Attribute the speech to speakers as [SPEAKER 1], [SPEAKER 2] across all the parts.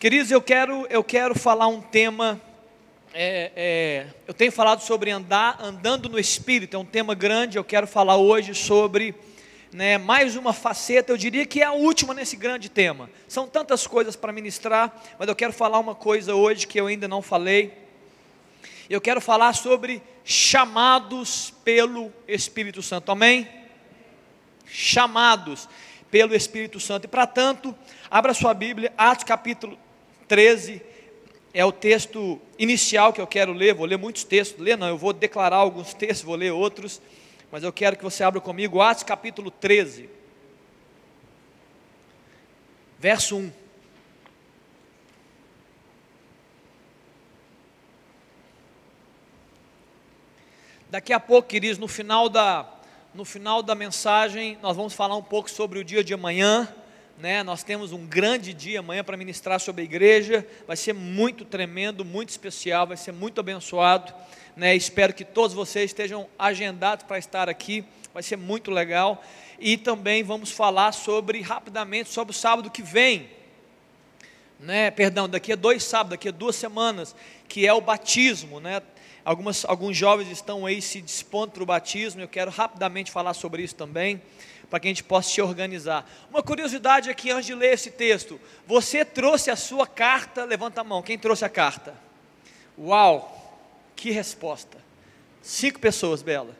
[SPEAKER 1] Queridos, eu quero, eu quero falar um tema. é, é, eu tenho falado sobre andar, andando no Espírito, é um tema grande. Eu quero falar hoje sobre né, mais uma faceta, eu diria que é a última nesse grande tema. São tantas coisas para ministrar, mas eu quero falar uma coisa hoje que eu ainda não falei. Eu quero falar sobre chamados pelo Espírito Santo, amém? Chamados pelo Espírito Santo, e para tanto, abra sua Bíblia, Atos capítulo 13, é o texto inicial que eu quero ler, vou ler muitos textos, ler não, eu vou declarar alguns textos, vou ler outros, mas eu quero que você abra comigo Atos capítulo 13, verso 1. Daqui a pouco, queridos, no final da, no final da mensagem, nós vamos falar um pouco sobre o dia de amanhã. Né? Nós temos um grande dia amanhã para ministrar sobre a igreja. Vai ser muito tremendo, muito especial, vai ser muito abençoado. Né? Espero que todos vocês estejam agendados para estar aqui. Vai ser muito legal. E também vamos falar sobre rapidamente sobre o sábado que vem. Né? Perdão, daqui a dois sábados, daqui a duas semanas, que é o batismo, né? Algumas, alguns jovens estão aí se dispondo para o batismo, eu quero rapidamente falar sobre isso também, para que a gente possa se organizar. Uma curiosidade aqui antes de ler esse texto: você trouxe a sua carta, levanta a mão, quem trouxe a carta? Uau, que resposta! Cinco pessoas, Bela.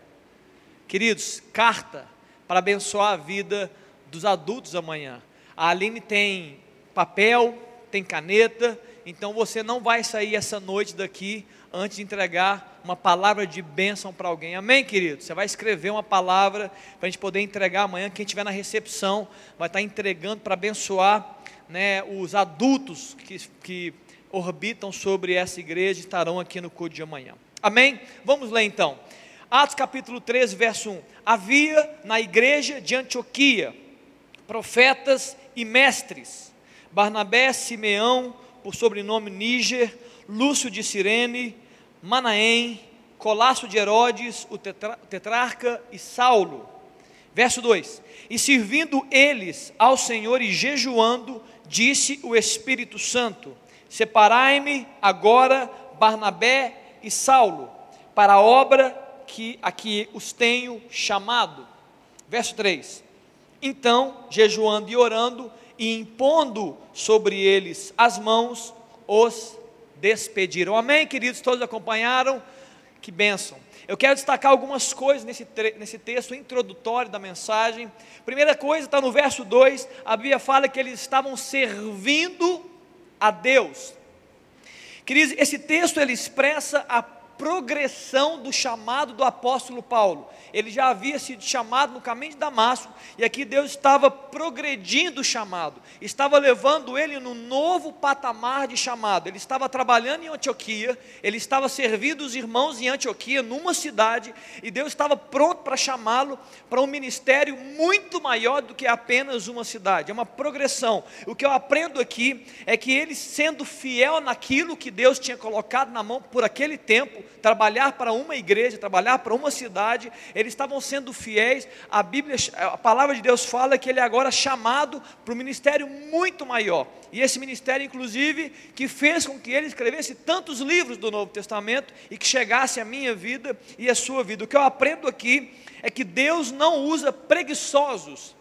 [SPEAKER 1] Queridos, carta para abençoar a vida dos adultos amanhã. A Aline tem papel, tem caneta, então você não vai sair essa noite daqui antes de entregar uma palavra de bênção para alguém. Amém, querido? Você vai escrever uma palavra para a gente poder entregar amanhã. Quem estiver na recepção vai estar entregando para abençoar né, os adultos que, que orbitam sobre essa igreja estarão aqui no culto de amanhã. Amém? Vamos ler então. Atos capítulo 13, verso 1. Havia na igreja de Antioquia profetas e mestres, Barnabé, Simeão, por sobrenome Níger, Lúcio de Cirene, Manaém, Colasso de Herodes, o tetra, tetrarca e Saulo. Verso 2: E servindo eles ao Senhor e jejuando, disse o Espírito Santo: Separai-me agora Barnabé e Saulo para a obra que a que os tenho chamado. Verso 3: Então, jejuando e orando e impondo sobre eles as mãos, os despediram. Amém, queridos? Todos acompanharam? Que bênção. Eu quero destacar algumas coisas nesse, nesse texto introdutório da mensagem. Primeira coisa está no verso 2, a Bíblia fala que eles estavam servindo a Deus. Queridos, esse texto ele expressa a progressão do chamado do apóstolo Paulo. Ele já havia sido chamado no caminho de Damasco, e aqui Deus estava progredindo o chamado, estava levando ele no novo patamar de chamado. Ele estava trabalhando em Antioquia, ele estava servindo os irmãos em Antioquia, numa cidade, e Deus estava pronto para chamá-lo para um ministério muito maior do que apenas uma cidade. É uma progressão. O que eu aprendo aqui é que ele, sendo fiel naquilo que Deus tinha colocado na mão por aquele tempo, trabalhar para uma igreja, trabalhar para uma cidade, eles estavam sendo fiéis. A Bíblia, a palavra de Deus fala que ele é agora chamado para um ministério muito maior. E esse ministério, inclusive, que fez com que ele escrevesse tantos livros do Novo Testamento e que chegasse à minha vida e à sua vida. O que eu aprendo aqui é que Deus não usa preguiçosos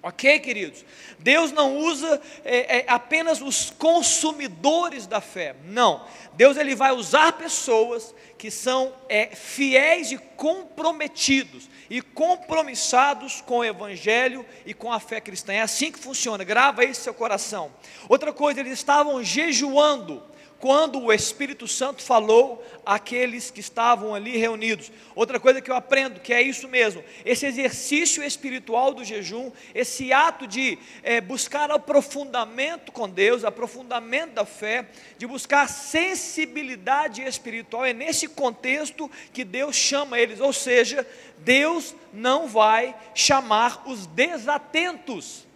[SPEAKER 1] Ok, queridos? Deus não usa é, é, apenas os consumidores da fé, não. Deus ele vai usar pessoas que são é, fiéis e comprometidos e compromissados com o Evangelho e com a fé cristã. É assim que funciona. Grava isso no seu coração. Outra coisa, eles estavam jejuando quando o Espírito Santo falou àqueles que estavam ali reunidos. Outra coisa que eu aprendo, que é isso mesmo, esse exercício espiritual do jejum, esse ato de é, buscar aprofundamento com Deus, aprofundamento da fé, de buscar sensibilidade espiritual, é nesse contexto que Deus chama eles, ou seja, Deus não vai chamar os desatentos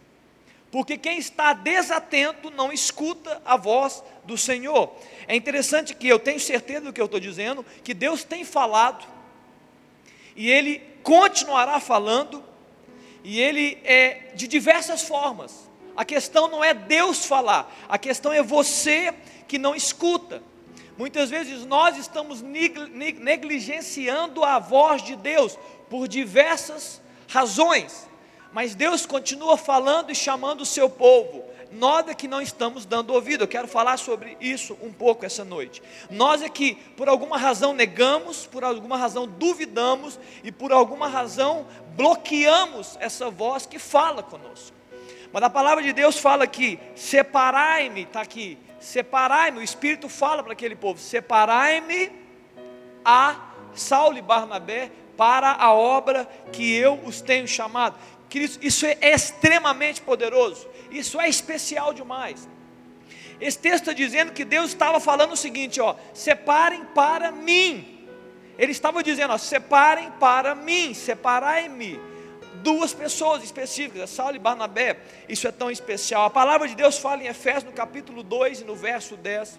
[SPEAKER 1] porque quem está desatento não escuta a voz do Senhor. É interessante que eu tenho certeza do que eu estou dizendo, que Deus tem falado, e Ele continuará falando, e Ele é de diversas formas. A questão não é Deus falar, a questão é você que não escuta. Muitas vezes nós estamos negligenciando a voz de Deus por diversas razões, mas Deus continua falando e chamando o seu povo. Nós é que não estamos dando ouvido. Eu quero falar sobre isso um pouco essa noite. Nós é que, por alguma razão, negamos, por alguma razão, duvidamos e por alguma razão, bloqueamos essa voz que fala conosco. Mas a palavra de Deus fala que separai-me, está aqui, separai-me, o Espírito fala para aquele povo: separai-me a Saulo e Barnabé para a obra que eu os tenho chamado. Isso é extremamente poderoso, isso é especial demais. Esse texto está dizendo que Deus estava falando o seguinte: ó, separem para mim. Ele estava dizendo, ó, separem para mim, separai-me duas pessoas específicas, Saulo e Barnabé, isso é tão especial. A palavra de Deus fala em Efésios no capítulo 2 e no verso 10,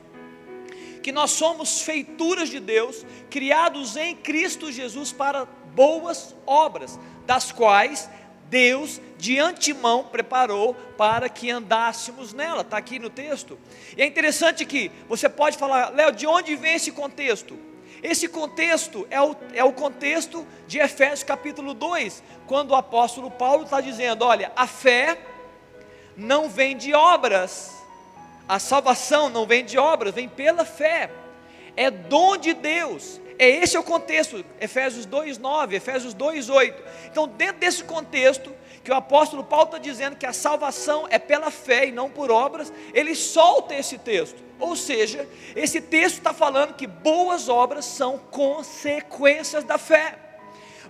[SPEAKER 1] que nós somos feituras de Deus, criados em Cristo Jesus para boas obras, das quais Deus de antemão preparou para que andássemos nela, está aqui no texto. E é interessante que você pode falar, Léo, de onde vem esse contexto? Esse contexto é o, é o contexto de Efésios capítulo 2, quando o apóstolo Paulo está dizendo: olha, a fé não vem de obras, a salvação não vem de obras, vem pela fé, é dom de Deus. É esse é o contexto, Efésios 2:9, Efésios 2:8. Então, dentro desse contexto, que o apóstolo Paulo está dizendo que a salvação é pela fé e não por obras, ele solta esse texto. Ou seja, esse texto está falando que boas obras são consequências da fé.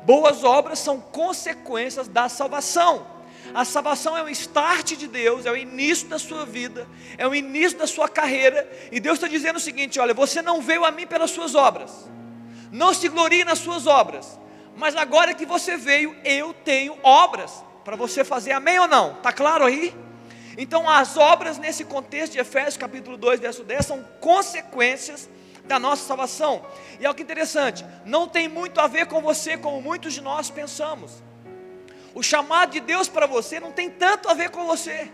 [SPEAKER 1] Boas obras são consequências da salvação. A salvação é o start de Deus, é o início da sua vida, é o início da sua carreira. E Deus está dizendo o seguinte: olha, você não veio a mim pelas suas obras, não se glorie nas suas obras, mas agora que você veio, eu tenho obras para você fazer, amém ou não? Está claro aí? Então, as obras nesse contexto de Efésios capítulo 2, verso 10, são consequências da nossa salvação. E olha que interessante, não tem muito a ver com você como muitos de nós pensamos. O chamado de Deus para você não tem tanto a ver com você.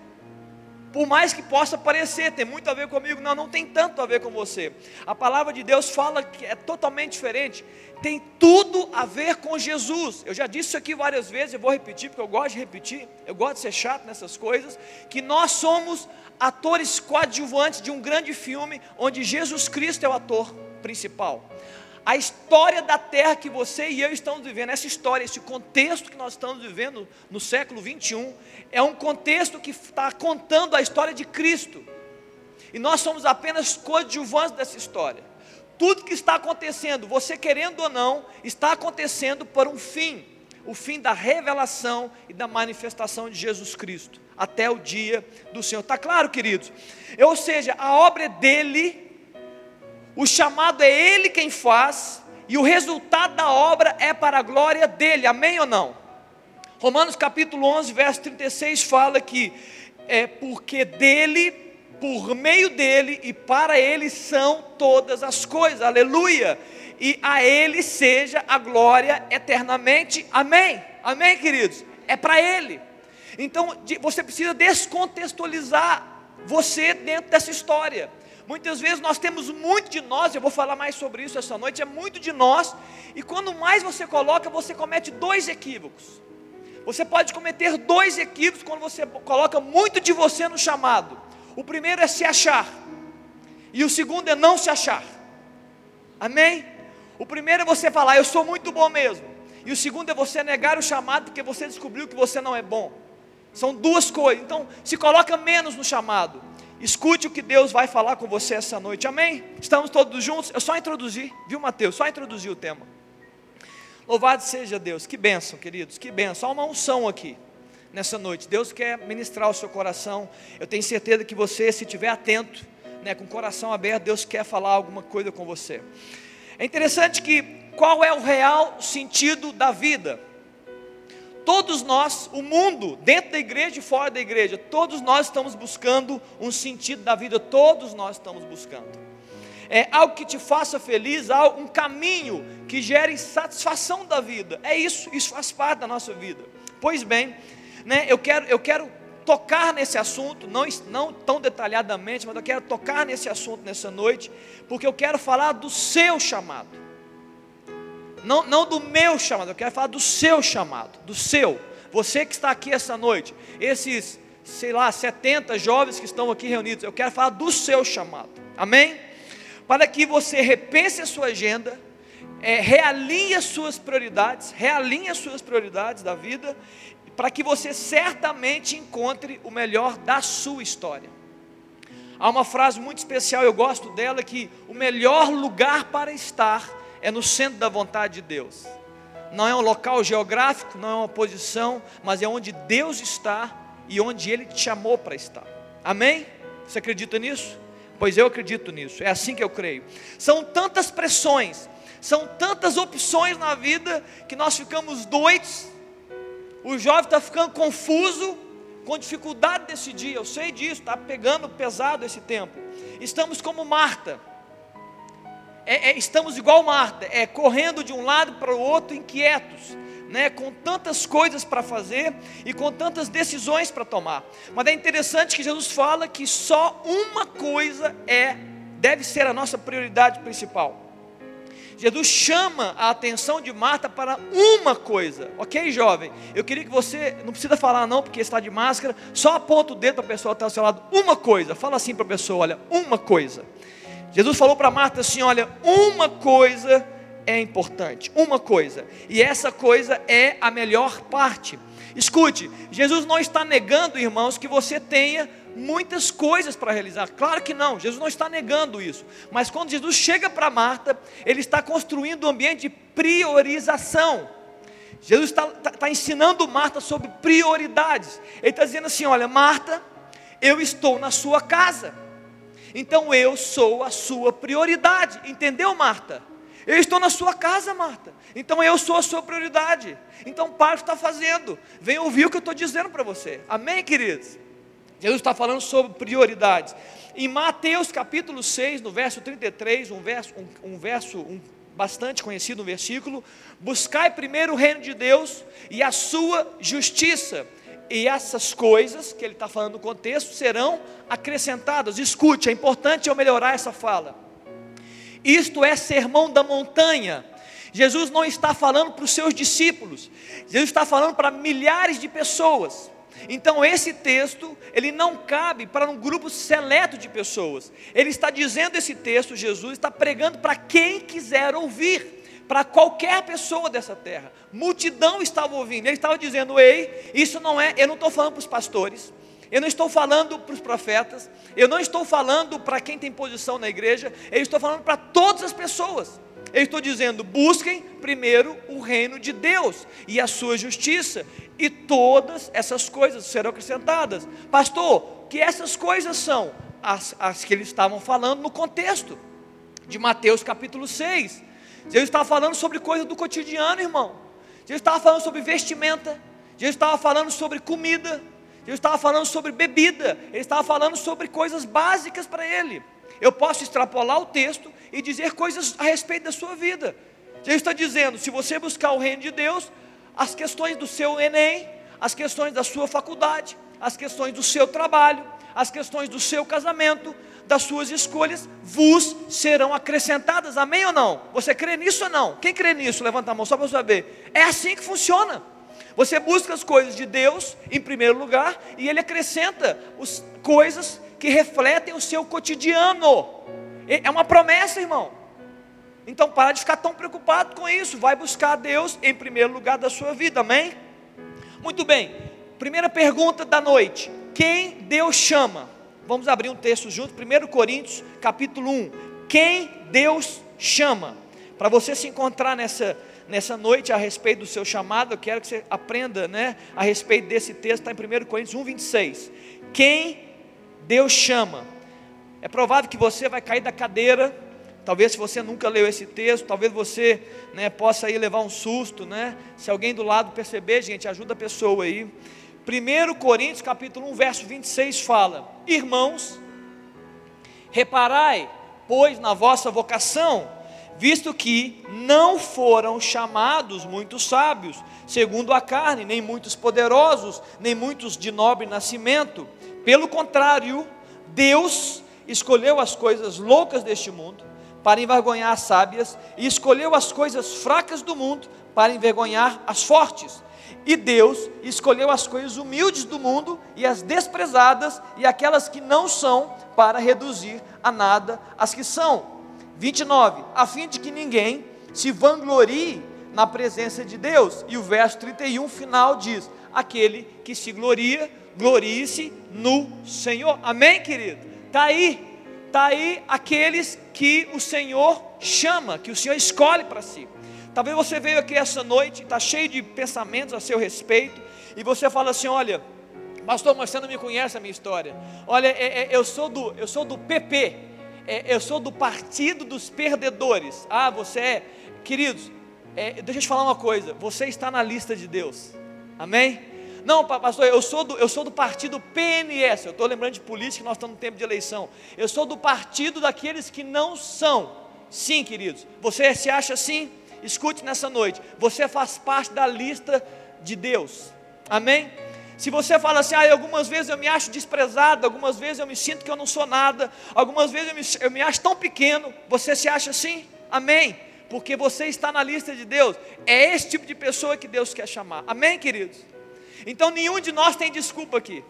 [SPEAKER 1] Por mais que possa parecer, tem muito a ver comigo, não, não tem tanto a ver com você. A palavra de Deus fala que é totalmente diferente, tem tudo a ver com Jesus. Eu já disse isso aqui várias vezes, eu vou repetir, porque eu gosto de repetir, eu gosto de ser chato nessas coisas, que nós somos atores coadjuvantes de um grande filme, onde Jesus Cristo é o ator principal. A história da terra que você e eu estamos vivendo, essa história, esse contexto que nós estamos vivendo no século 21, é um contexto que está contando a história de Cristo. E nós somos apenas coadjuvantes dessa história. Tudo que está acontecendo, você querendo ou não, está acontecendo por um fim o fim da revelação e da manifestação de Jesus Cristo, até o dia do Senhor. Está claro, queridos? Ou seja, a obra é dele o chamado é Ele quem faz, e o resultado da obra é para a glória dele, amém ou não? Romanos capítulo 11, verso 36 fala que é porque dele, por meio dele e para ele são todas as coisas, aleluia, e a ele seja a glória eternamente, amém, amém, queridos? É para ele, então você precisa descontextualizar você dentro dessa história. Muitas vezes nós temos muito de nós, eu vou falar mais sobre isso essa noite, é muito de nós, e quando mais você coloca, você comete dois equívocos. Você pode cometer dois equívocos quando você coloca muito de você no chamado. O primeiro é se achar, e o segundo é não se achar. Amém? O primeiro é você falar, eu sou muito bom mesmo. E o segundo é você negar o chamado porque você descobriu que você não é bom. São duas coisas. Então, se coloca menos no chamado. Escute o que Deus vai falar com você essa noite, amém? Estamos todos juntos? Eu só introduzi, viu, Mateus? Só introduzi o tema. Louvado seja Deus, que bênção, queridos, que bênção. Há uma unção aqui nessa noite. Deus quer ministrar o seu coração. Eu tenho certeza que você, se estiver atento, né, com o coração aberto, Deus quer falar alguma coisa com você. É interessante que qual é o real sentido da vida? Todos nós, o mundo, dentro da igreja e fora da igreja, todos nós estamos buscando um sentido da vida, todos nós estamos buscando. É algo que te faça feliz, um caminho que gere satisfação da vida. É isso, isso faz parte da nossa vida. Pois bem, né, eu quero, eu quero tocar nesse assunto, não, não tão detalhadamente, mas eu quero tocar nesse assunto nessa noite, porque eu quero falar do seu chamado. Não, não do meu chamado, eu quero falar do seu chamado, do seu. Você que está aqui essa noite, esses, sei lá, 70 jovens que estão aqui reunidos, eu quero falar do seu chamado. Amém? Para que você repense a sua agenda, é, realinhe as suas prioridades, realinhe as suas prioridades da vida, para que você certamente encontre o melhor da sua história. Há uma frase muito especial, eu gosto dela, que o melhor lugar para estar é no centro da vontade de Deus. Não é um local geográfico, não é uma posição, mas é onde Deus está e onde Ele te chamou para estar. Amém? Você acredita nisso? Pois eu acredito nisso, é assim que eu creio. São tantas pressões, são tantas opções na vida que nós ficamos doidos. O jovem está ficando confuso, com dificuldade de decidir. Eu sei disso, está pegando pesado esse tempo. Estamos como Marta. É, é, estamos igual Marta, é correndo de um lado para o outro, inquietos, né, com tantas coisas para fazer e com tantas decisões para tomar. Mas é interessante que Jesus fala que só uma coisa é deve ser a nossa prioridade principal. Jesus chama a atenção de Marta para uma coisa, ok, jovem? Eu queria que você, não precisa falar não, porque está de máscara, só aponta o dedo para a pessoa que está ao seu lado, uma coisa, fala assim para a pessoa: olha, uma coisa. Jesus falou para Marta assim: olha, uma coisa é importante, uma coisa, e essa coisa é a melhor parte. Escute, Jesus não está negando, irmãos, que você tenha muitas coisas para realizar. Claro que não, Jesus não está negando isso. Mas quando Jesus chega para Marta, ele está construindo um ambiente de priorização. Jesus está, está, está ensinando Marta sobre prioridades. Ele está dizendo assim: olha, Marta, eu estou na sua casa. Então eu sou a sua prioridade. Entendeu, Marta? Eu estou na sua casa, Marta. Então eu sou a sua prioridade. Então o que está fazendo. Vem ouvir o que eu estou dizendo para você. Amém, queridos? Jesus está falando sobre prioridades. Em Mateus capítulo 6, no verso 33, um verso, um, um verso um, bastante conhecido, um versículo: Buscai primeiro o reino de Deus e a sua justiça, e essas coisas que ele está falando no contexto serão acrescentadas. Escute, é importante eu melhorar essa fala. Isto é sermão da montanha. Jesus não está falando para os seus discípulos, Jesus está falando para milhares de pessoas. Então esse texto, ele não cabe para um grupo seleto de pessoas. Ele está dizendo esse texto, Jesus está pregando para quem quiser ouvir, para qualquer pessoa dessa terra. Multidão estava ouvindo. Ele estava dizendo: "Ei, isso não é, eu não estou falando para os pastores, eu não estou falando para os profetas, eu não estou falando para quem tem posição na igreja, eu estou falando para todas as pessoas. Eu estou dizendo: busquem primeiro o reino de Deus e a sua justiça, e todas essas coisas serão acrescentadas. Pastor, que essas coisas são? As, as que eles estavam falando no contexto de Mateus capítulo 6. Jesus estava falando sobre coisas do cotidiano, irmão. Jesus estava falando sobre vestimenta. Jesus estava falando sobre comida. Jesus estava falando sobre bebida. Ele estava falando sobre coisas básicas para ele. Eu posso extrapolar o texto e dizer coisas a respeito da sua vida. Jesus está dizendo: se você buscar o reino de Deus, as questões do seu Enem, as questões da sua faculdade, as questões do seu trabalho, as questões do seu casamento, das suas escolhas, vos serão acrescentadas. Amém ou não? Você crê nisso ou não? Quem crê nisso? Levanta a mão só para saber. É assim que funciona. Você busca as coisas de Deus em primeiro lugar e Ele acrescenta as coisas que refletem o seu cotidiano. É uma promessa, irmão. Então para de ficar tão preocupado com isso. Vai buscar Deus em primeiro lugar da sua vida, amém? Muito bem. Primeira pergunta da noite: quem Deus chama? Vamos abrir um texto junto, 1 Coríntios, capítulo 1. Quem Deus chama? Para você se encontrar nessa, nessa noite a respeito do seu chamado, eu quero que você aprenda né, a respeito desse texto, está em 1 Coríntios 1, 26. Quem Deus chama. É provável que você vai cair da cadeira. Talvez se você nunca leu esse texto, talvez você né, possa aí levar um susto, né? Se alguém do lado perceber, gente, ajuda a pessoa aí. 1 Coríntios capítulo 1, verso 26 fala: Irmãos, reparai, pois, na vossa vocação, visto que não foram chamados muitos sábios, segundo a carne, nem muitos poderosos, nem muitos de nobre nascimento. Pelo contrário, Deus escolheu as coisas loucas deste mundo para envergonhar as sábias, e escolheu as coisas fracas do mundo para envergonhar as fortes. E Deus escolheu as coisas humildes do mundo e as desprezadas e aquelas que não são, para reduzir a nada as que são 29, a fim de que ninguém se vanglorie na presença de Deus. E o verso 31 final diz: aquele que se gloria, glorie-se no Senhor. Amém, querido? Está aí, está aí aqueles que o Senhor chama, que o Senhor escolhe para si. Talvez você veio aqui essa noite, está cheio de pensamentos a seu respeito, e você fala assim: olha, pastor, mas você não me conhece a minha história. Olha, é, é, eu sou do, eu sou do PP é, eu sou do partido dos perdedores. Ah, você é. Queridos, é, deixa eu te falar uma coisa: você está na lista de Deus. Amém? Não, pastor, eu sou do, eu sou do partido PNS. Eu estou lembrando de política, nós estamos no tempo de eleição. Eu sou do partido daqueles que não são. Sim, queridos. Você se acha assim? Escute nessa noite. Você faz parte da lista de Deus. Amém? Se você fala assim, ah, algumas vezes eu me acho desprezado, algumas vezes eu me sinto que eu não sou nada, algumas vezes eu me, eu me acho tão pequeno, você se acha assim? Amém? Porque você está na lista de Deus. É esse tipo de pessoa que Deus quer chamar. Amém, queridos? Então nenhum de nós tem desculpa aqui.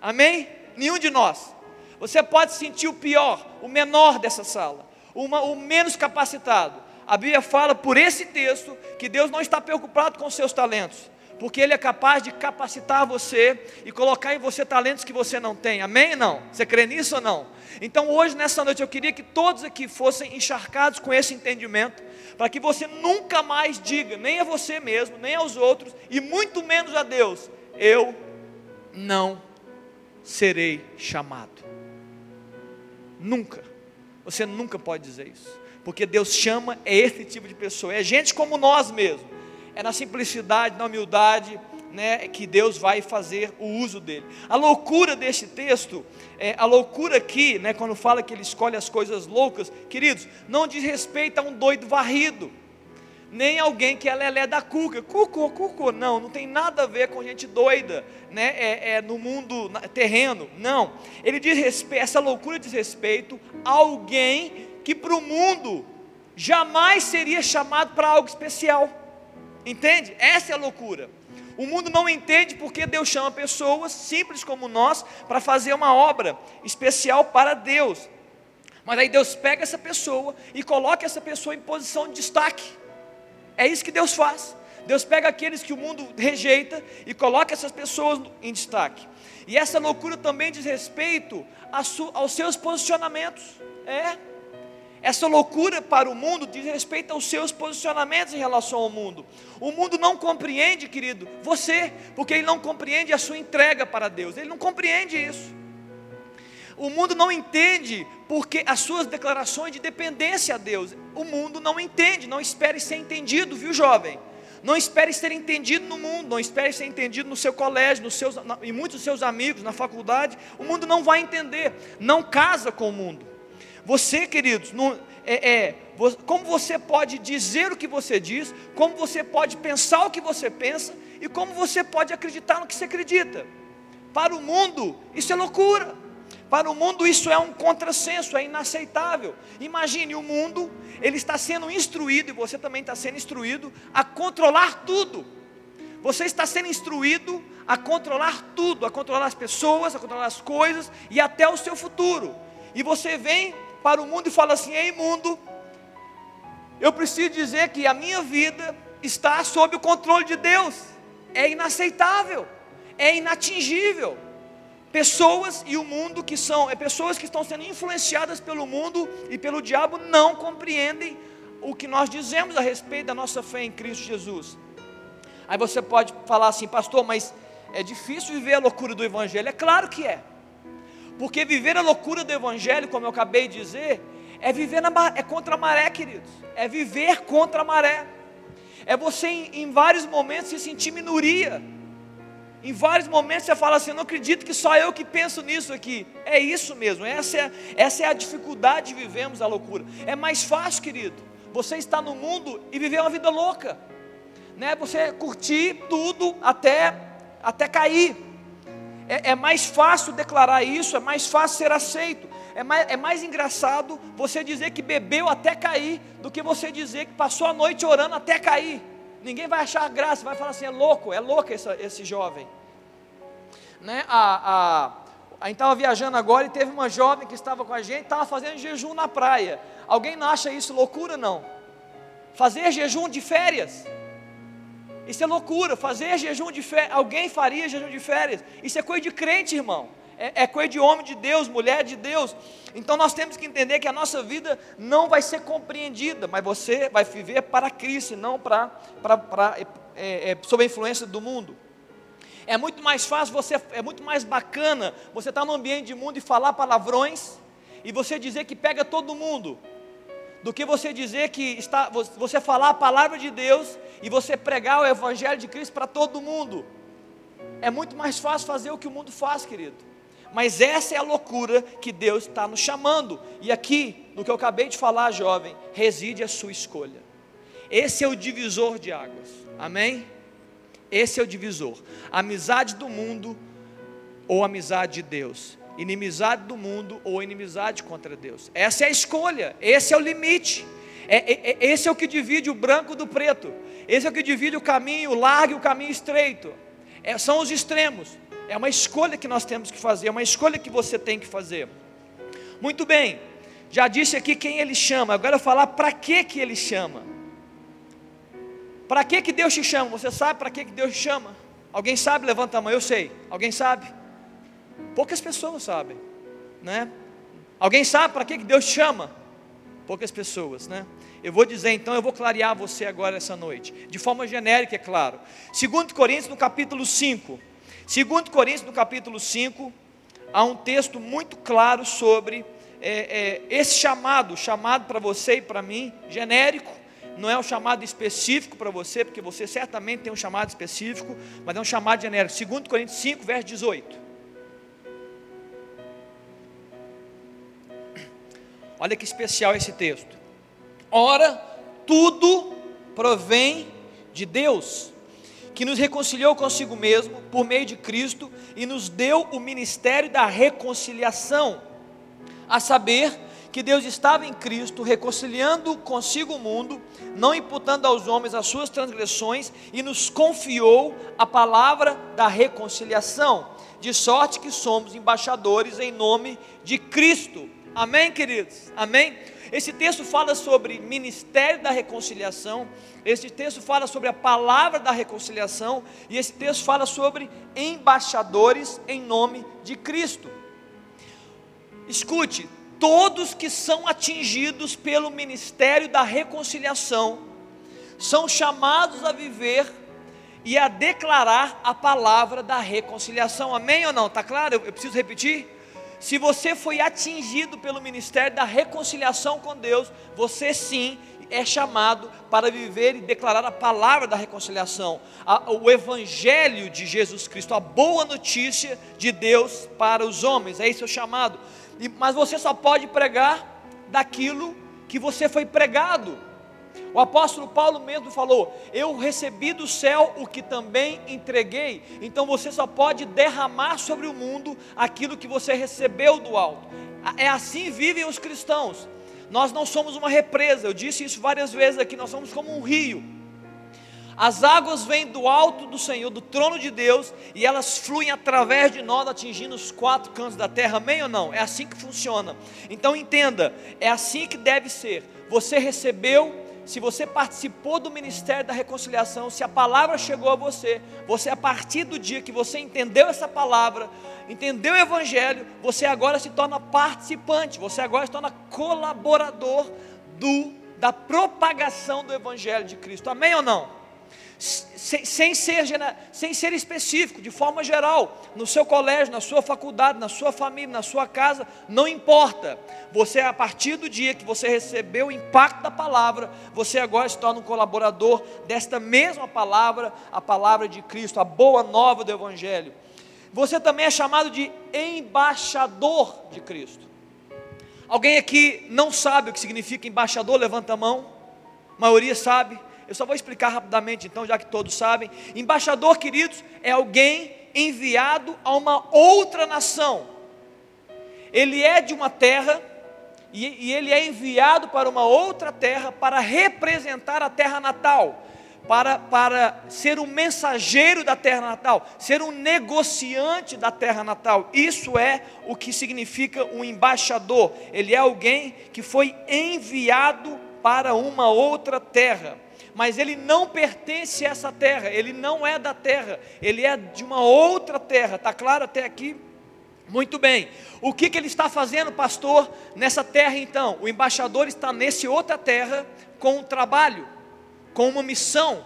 [SPEAKER 1] Amém? Nenhum de nós. Você pode sentir o pior, o menor dessa sala, uma, o menos capacitado. A Bíblia fala por esse texto que Deus não está preocupado com seus talentos porque Ele é capaz de capacitar você e colocar em você talentos que você não tem. Amém? ou Não? Você crê nisso ou não? Então, hoje, nessa noite, eu queria que todos aqui fossem encharcados com esse entendimento, para que você nunca mais diga, nem a você mesmo, nem aos outros, e muito menos a Deus: Eu não serei chamado. Nunca. Você nunca pode dizer isso. Porque Deus chama é esse tipo de pessoa, é gente como nós mesmos é na simplicidade, na humildade, né, que Deus vai fazer o uso dele. A loucura deste texto, é, a loucura aqui, né, quando fala que ele escolhe as coisas loucas, queridos, não diz respeito a um doido varrido, nem alguém que é lelé da cuca, cuco, cuco, não, não tem nada a ver com gente doida, né, é, é no mundo terreno, não, ele diz respeito, essa loucura diz respeito a alguém que para o mundo jamais seria chamado para algo especial, Entende? Essa é a loucura. O mundo não entende porque Deus chama pessoas simples como nós para fazer uma obra especial para Deus. Mas aí Deus pega essa pessoa e coloca essa pessoa em posição de destaque. É isso que Deus faz. Deus pega aqueles que o mundo rejeita e coloca essas pessoas em destaque. E essa loucura também diz respeito aos seus posicionamentos. É, essa loucura para o mundo diz respeito aos seus posicionamentos em relação ao mundo. O mundo não compreende, querido, você, porque ele não compreende a sua entrega para Deus. Ele não compreende isso. O mundo não entende porque as suas declarações de dependência a Deus. O mundo não entende, não espere ser entendido, viu, jovem? Não espere ser entendido no mundo, não espere ser entendido no seu colégio, nos seus, e muitos dos seus amigos, na faculdade. O mundo não vai entender. Não casa com o mundo. Você, queridos, não, é, é, como você pode dizer o que você diz, como você pode pensar o que você pensa e como você pode acreditar no que você acredita. Para o mundo, isso é loucura. Para o mundo, isso é um contrassenso, é inaceitável. Imagine o mundo, ele está sendo instruído, e você também está sendo instruído, a controlar tudo. Você está sendo instruído a controlar tudo, a controlar as pessoas, a controlar as coisas e até o seu futuro. E você vem para o mundo e fala assim: Ei, mundo, eu preciso dizer que a minha vida está sob o controle de Deus. É inaceitável, é inatingível. Pessoas e o mundo que são, é pessoas que estão sendo influenciadas pelo mundo e pelo diabo não compreendem o que nós dizemos a respeito da nossa fé em Cristo Jesus. Aí você pode falar assim, pastor, mas é difícil viver a loucura do Evangelho. É claro que é. Porque viver a loucura do Evangelho, como eu acabei de dizer, é viver na, é contra a maré, queridos. É viver contra a maré. É você em, em vários momentos se sentir minoria. Em vários momentos você fala assim: eu não acredito que só eu que penso nisso aqui. É isso mesmo, essa é, essa é a dificuldade de vivermos a loucura. É mais fácil, querido, você estar no mundo e viver uma vida louca, né? Você curtir tudo até, até cair. É, é mais fácil declarar isso, é mais fácil ser aceito. É mais, é mais engraçado você dizer que bebeu até cair do que você dizer que passou a noite orando até cair. Ninguém vai achar graça, vai falar assim: é louco, é louco esse, esse jovem. Né? A, a, a gente estava viajando agora e teve uma jovem que estava com a gente, estava fazendo jejum na praia. Alguém não acha isso loucura, não? Fazer jejum de férias. Isso é loucura. Fazer jejum de férias. Alguém faria jejum de férias. Isso é coisa de crente, irmão. É, é coisa de homem de Deus, mulher de Deus. Então nós temos que entender que a nossa vida não vai ser compreendida, mas você vai viver para Cristo, não para, para, para é, é, sob a influência do mundo. É muito mais fácil, você, é muito mais bacana você estar no ambiente de mundo e falar palavrões e você dizer que pega todo mundo, do que você dizer que está, você falar a palavra de Deus e você pregar o Evangelho de Cristo para todo mundo. É muito mais fácil fazer o que o mundo faz, querido. Mas essa é a loucura que Deus está nos chamando. E aqui, no que eu acabei de falar, jovem, reside a sua escolha. Esse é o divisor de águas. Amém? Esse é o divisor. Amizade do mundo ou amizade de Deus. Inimizade do mundo ou inimizade contra Deus. Essa é a escolha, esse é o limite. É, é, é, esse é o que divide o branco do preto. Esse é o que divide o caminho largo e o caminho estreito. É, são os extremos. É uma escolha que nós temos que fazer, é uma escolha que você tem que fazer. Muito bem, já disse aqui quem ele chama, agora eu vou falar para que que ele chama. Para que que Deus te chama? Você sabe para que que Deus te chama? Alguém sabe? Levanta a mão, eu sei. Alguém sabe? Poucas pessoas sabem, né? Alguém sabe para que Deus chama? Poucas pessoas, né? Eu vou dizer então, eu vou clarear você agora essa noite, de forma genérica, é claro. Segundo Coríntios, no capítulo 5. Segundo Coríntios, no capítulo 5, há um texto muito claro sobre é, é, esse chamado, chamado para você e para mim, genérico, não é um chamado específico para você, porque você certamente tem um chamado específico, mas é um chamado genérico. 2 Coríntios 5, verso 18. Olha que especial esse texto. Ora, tudo provém de Deus, que nos reconciliou consigo mesmo por meio de Cristo e nos deu o ministério da reconciliação, a saber, que Deus estava em Cristo, reconciliando consigo o mundo, não imputando aos homens as suas transgressões, e nos confiou a palavra da reconciliação, de sorte que somos embaixadores em nome de Cristo. Amém, queridos? Amém? Esse texto fala sobre ministério da reconciliação, esse texto fala sobre a palavra da reconciliação, e esse texto fala sobre embaixadores em nome de Cristo. Escute, todos que são atingidos pelo ministério da reconciliação são chamados a viver e a declarar a palavra da reconciliação. Amém ou não? Está claro? Eu, preciso repetir? Se você foi atingido pelo ministério da reconciliação com Deus, você sim é chamado para viver e declarar a palavra da reconciliação, a, o evangelho de Jesus Cristo, a boa notícia de Deus para os homens. É esse o chamado. E, mas você só pode pregar daquilo que você foi pregado. O apóstolo Paulo mesmo falou: Eu recebi do céu o que também entreguei. Então você só pode derramar sobre o mundo aquilo que você recebeu do alto. É assim vivem os cristãos. Nós não somos uma represa, eu disse isso várias vezes aqui, nós somos como um rio. As águas vêm do alto do Senhor, do trono de Deus, e elas fluem através de nós, atingindo os quatro cantos da terra. Amém ou não? É assim que funciona. Então entenda, é assim que deve ser. Você recebeu, se você participou do ministério da reconciliação, se a palavra chegou a você, você a partir do dia que você entendeu essa palavra, entendeu o evangelho, você agora se torna participante, você agora se torna colaborador do da propagação do evangelho de Cristo. Amém ou não? Sem, sem, ser, sem ser específico, de forma geral, no seu colégio, na sua faculdade, na sua família, na sua casa, não importa. Você, a partir do dia que você recebeu o impacto da palavra, você agora se torna um colaborador desta mesma palavra, a palavra de Cristo, a boa nova do Evangelho. Você também é chamado de embaixador de Cristo. Alguém aqui não sabe o que significa embaixador? Levanta a mão. maioria sabe. Eu só vou explicar rapidamente, então, já que todos sabem. Embaixador, queridos, é alguém enviado a uma outra nação. Ele é de uma terra e, e, ele é enviado para uma outra terra para representar a terra natal, para, para ser um mensageiro da terra natal, ser um negociante da terra natal. Isso é o que significa um embaixador. Ele é alguém que foi enviado para uma outra terra mas ele não pertence a essa terra, ele não é da terra, ele é de uma outra terra, está claro até aqui? Muito bem, o que, que ele está fazendo, pastor, nessa terra então? O embaixador está nesse outra terra com um trabalho, com uma missão,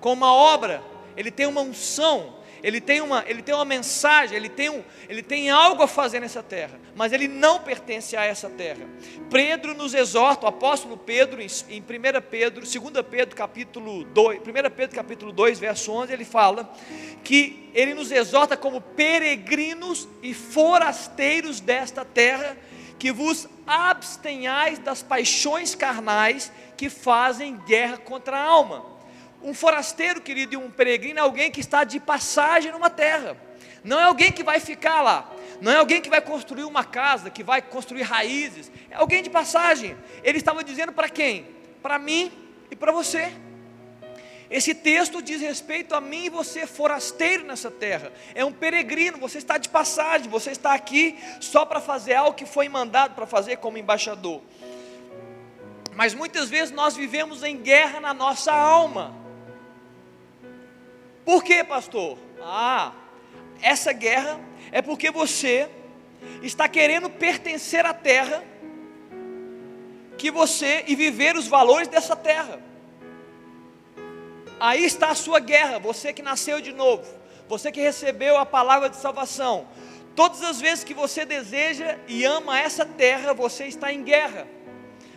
[SPEAKER 1] com uma obra, ele tem uma unção, ele tem uma, ele tem uma mensagem, ele tem, um, ele tem algo a fazer nessa terra, mas ele não pertence a essa terra. Pedro nos exorta, o apóstolo Pedro, em, em 1 Pedro, 2 Pedro capítulo 2, 1 Pedro capítulo 2, verso 11, ele fala que ele nos exorta como peregrinos e forasteiros desta terra, que vos abstenhais das paixões carnais que fazem guerra contra a alma um forasteiro, querido, e um peregrino é alguém que está de passagem numa terra. Não é alguém que vai ficar lá. Não é alguém que vai construir uma casa, que vai construir raízes. É alguém de passagem. Ele estava dizendo para quem? Para mim e para você. Esse texto diz respeito a mim e você, forasteiro nessa terra. É um peregrino, você está de passagem, você está aqui só para fazer algo que foi mandado para fazer como embaixador. Mas muitas vezes nós vivemos em guerra na nossa alma. Por quê, pastor? Ah, essa guerra é porque você está querendo pertencer à terra que você e viver os valores dessa terra. Aí está a sua guerra, você que nasceu de novo, você que recebeu a palavra de salvação. Todas as vezes que você deseja e ama essa terra, você está em guerra,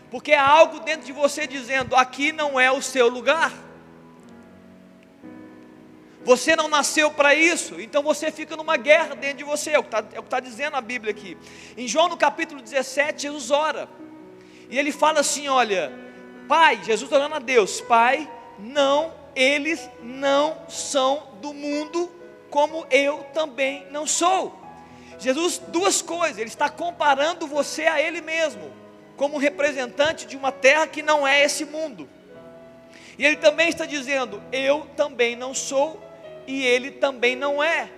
[SPEAKER 1] porque há algo dentro de você dizendo: aqui não é o seu lugar. Você não nasceu para isso, então você fica numa guerra dentro de você, é o que está tá dizendo a Bíblia aqui. Em João no capítulo 17, Jesus ora, e ele fala assim: Olha, Pai, Jesus orando a Deus, Pai, não, eles não são do mundo, como eu também não sou. Jesus, duas coisas, ele está comparando você a Ele mesmo, como representante de uma terra que não é esse mundo. E ele também está dizendo: Eu também não sou e ele também não é.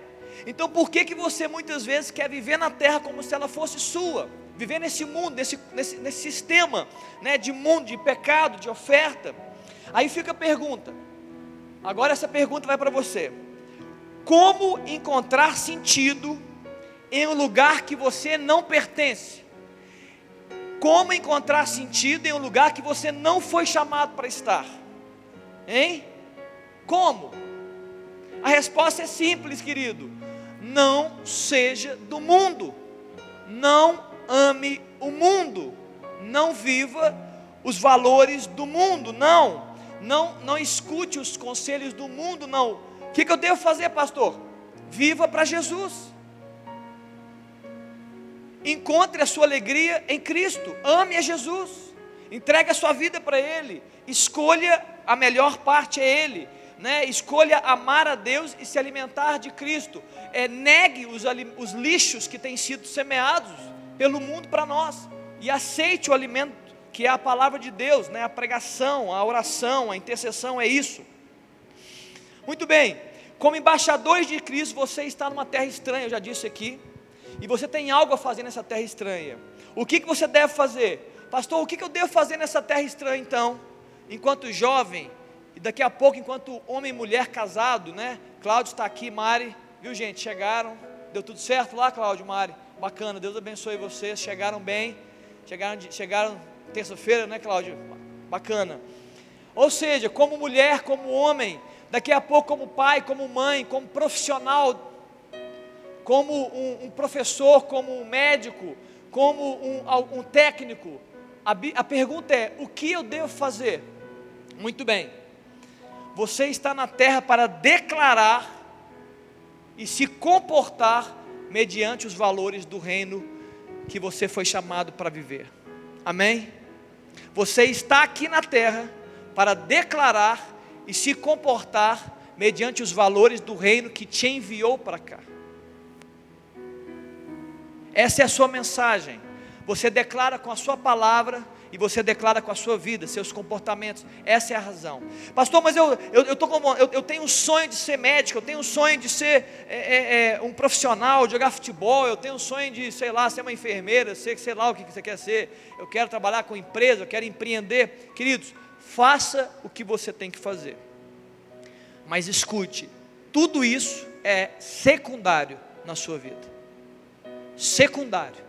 [SPEAKER 1] Então por que, que você muitas vezes quer viver na terra como se ela fosse sua? Viver nesse mundo, nesse, nesse, nesse sistema né, de mundo, de pecado, de oferta. Aí fica a pergunta. Agora essa pergunta vai para você. Como encontrar sentido em um lugar que você não pertence? Como encontrar sentido em um lugar que você não foi chamado para estar? Hein? Como? A resposta é simples, querido. Não seja do mundo. Não ame o mundo. Não viva os valores do mundo. Não. Não, não escute os conselhos do mundo, não. O que, que eu devo fazer, pastor? Viva para Jesus. Encontre a sua alegria em Cristo. Ame a Jesus. Entregue a sua vida para Ele. Escolha a melhor parte a Ele né, escolha amar a Deus e se alimentar de Cristo. É, negue os, os lixos que têm sido semeados pelo mundo para nós e aceite o alimento que é a palavra de Deus, né, a pregação, a oração, a intercessão, é isso. Muito bem, como embaixadores de Cristo, você está numa terra estranha, eu já disse aqui, e você tem algo a fazer nessa terra estranha. O que, que você deve fazer? Pastor, o que, que eu devo fazer nessa terra estranha então? Enquanto jovem, daqui a pouco, enquanto homem e mulher casado, né? Cláudio está aqui, Mari, viu gente? Chegaram, deu tudo certo lá, Cláudio, Mari? Bacana, Deus abençoe vocês, chegaram bem, chegaram, chegaram terça-feira, né, Cláudio? Bacana. Ou seja, como mulher, como homem, daqui a pouco como pai, como mãe, como profissional, como um, um professor, como um médico, como um, um técnico. A, a pergunta é: o que eu devo fazer? Muito bem. Você está na terra para declarar e se comportar mediante os valores do reino que você foi chamado para viver. Amém? Você está aqui na terra para declarar e se comportar mediante os valores do reino que te enviou para cá. Essa é a sua mensagem. Você declara com a sua palavra e você declara com a sua vida, seus comportamentos. Essa é a razão. Pastor, mas eu, eu, eu, tô como, eu, eu tenho um sonho de ser médico, eu tenho um sonho de ser é, é, é, um profissional, de jogar futebol, eu tenho um sonho de, sei lá, ser uma enfermeira, sei, sei lá o que você quer ser. Eu quero trabalhar com empresa, eu quero empreender. Queridos, faça o que você tem que fazer. Mas escute, tudo isso é secundário na sua vida. Secundário.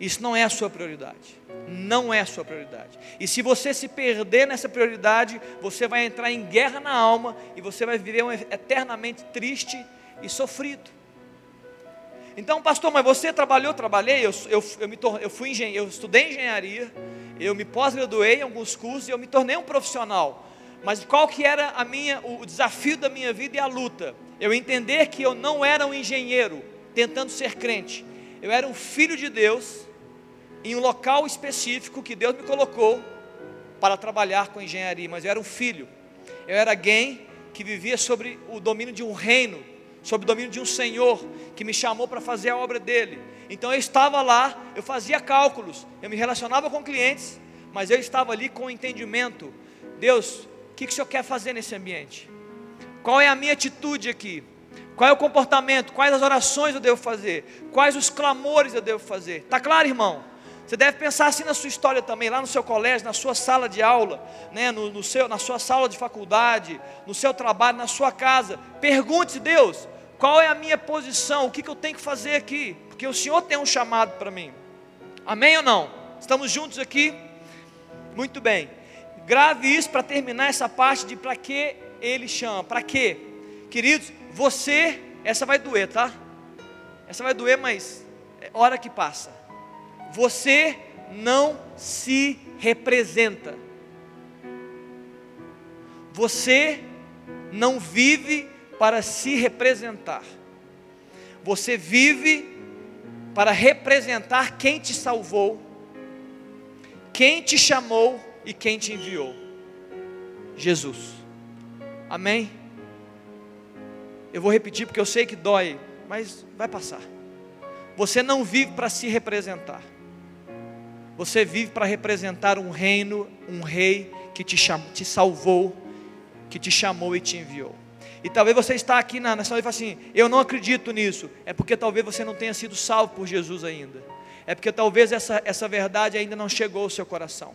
[SPEAKER 1] Isso não é a sua prioridade. Não é a sua prioridade. E se você se perder nessa prioridade, você vai entrar em guerra na alma e você vai viver um eternamente triste e sofrido. Então, pastor, mas você trabalhou, trabalhei, eu, eu, eu, me eu fui engenheiro, eu estudei engenharia, eu me pós-graduei em alguns cursos e eu me tornei um profissional. Mas qual que era a minha, o desafio da minha vida e a luta? Eu entender que eu não era um engenheiro tentando ser crente. Eu era um filho de Deus em um local específico que Deus me colocou para trabalhar com engenharia, mas eu era um filho. Eu era alguém que vivia sobre o domínio de um reino, sob o domínio de um Senhor que me chamou para fazer a obra dele. Então eu estava lá, eu fazia cálculos, eu me relacionava com clientes, mas eu estava ali com o entendimento. Deus, o que, que o Senhor quer fazer nesse ambiente? Qual é a minha atitude aqui? Qual é o comportamento? Quais as orações eu devo fazer? Quais os clamores eu devo fazer? Está claro, irmão? Você deve pensar assim na sua história também, lá no seu colégio, na sua sala de aula, né, no, no seu, na sua sala de faculdade, no seu trabalho, na sua casa. Pergunte, Deus, qual é a minha posição? O que, que eu tenho que fazer aqui? Porque o Senhor tem um chamado para mim. Amém ou não? Estamos juntos aqui? Muito bem. Grave isso para terminar essa parte de para que Ele chama. Para quê? Queridos, você, essa vai doer, tá? Essa vai doer, mas é hora que passa você não se representa. Você não vive para se representar. Você vive para representar quem te salvou, quem te chamou e quem te enviou. Jesus. Amém? Eu vou repetir porque eu sei que dói, mas vai passar. Você não vive para se representar. Você vive para representar um reino, um rei que te, chamou, te salvou, que te chamou e te enviou. E talvez você está aqui na nação e fale assim: eu não acredito nisso. É porque talvez você não tenha sido salvo por Jesus ainda. É porque talvez essa, essa verdade ainda não chegou ao seu coração.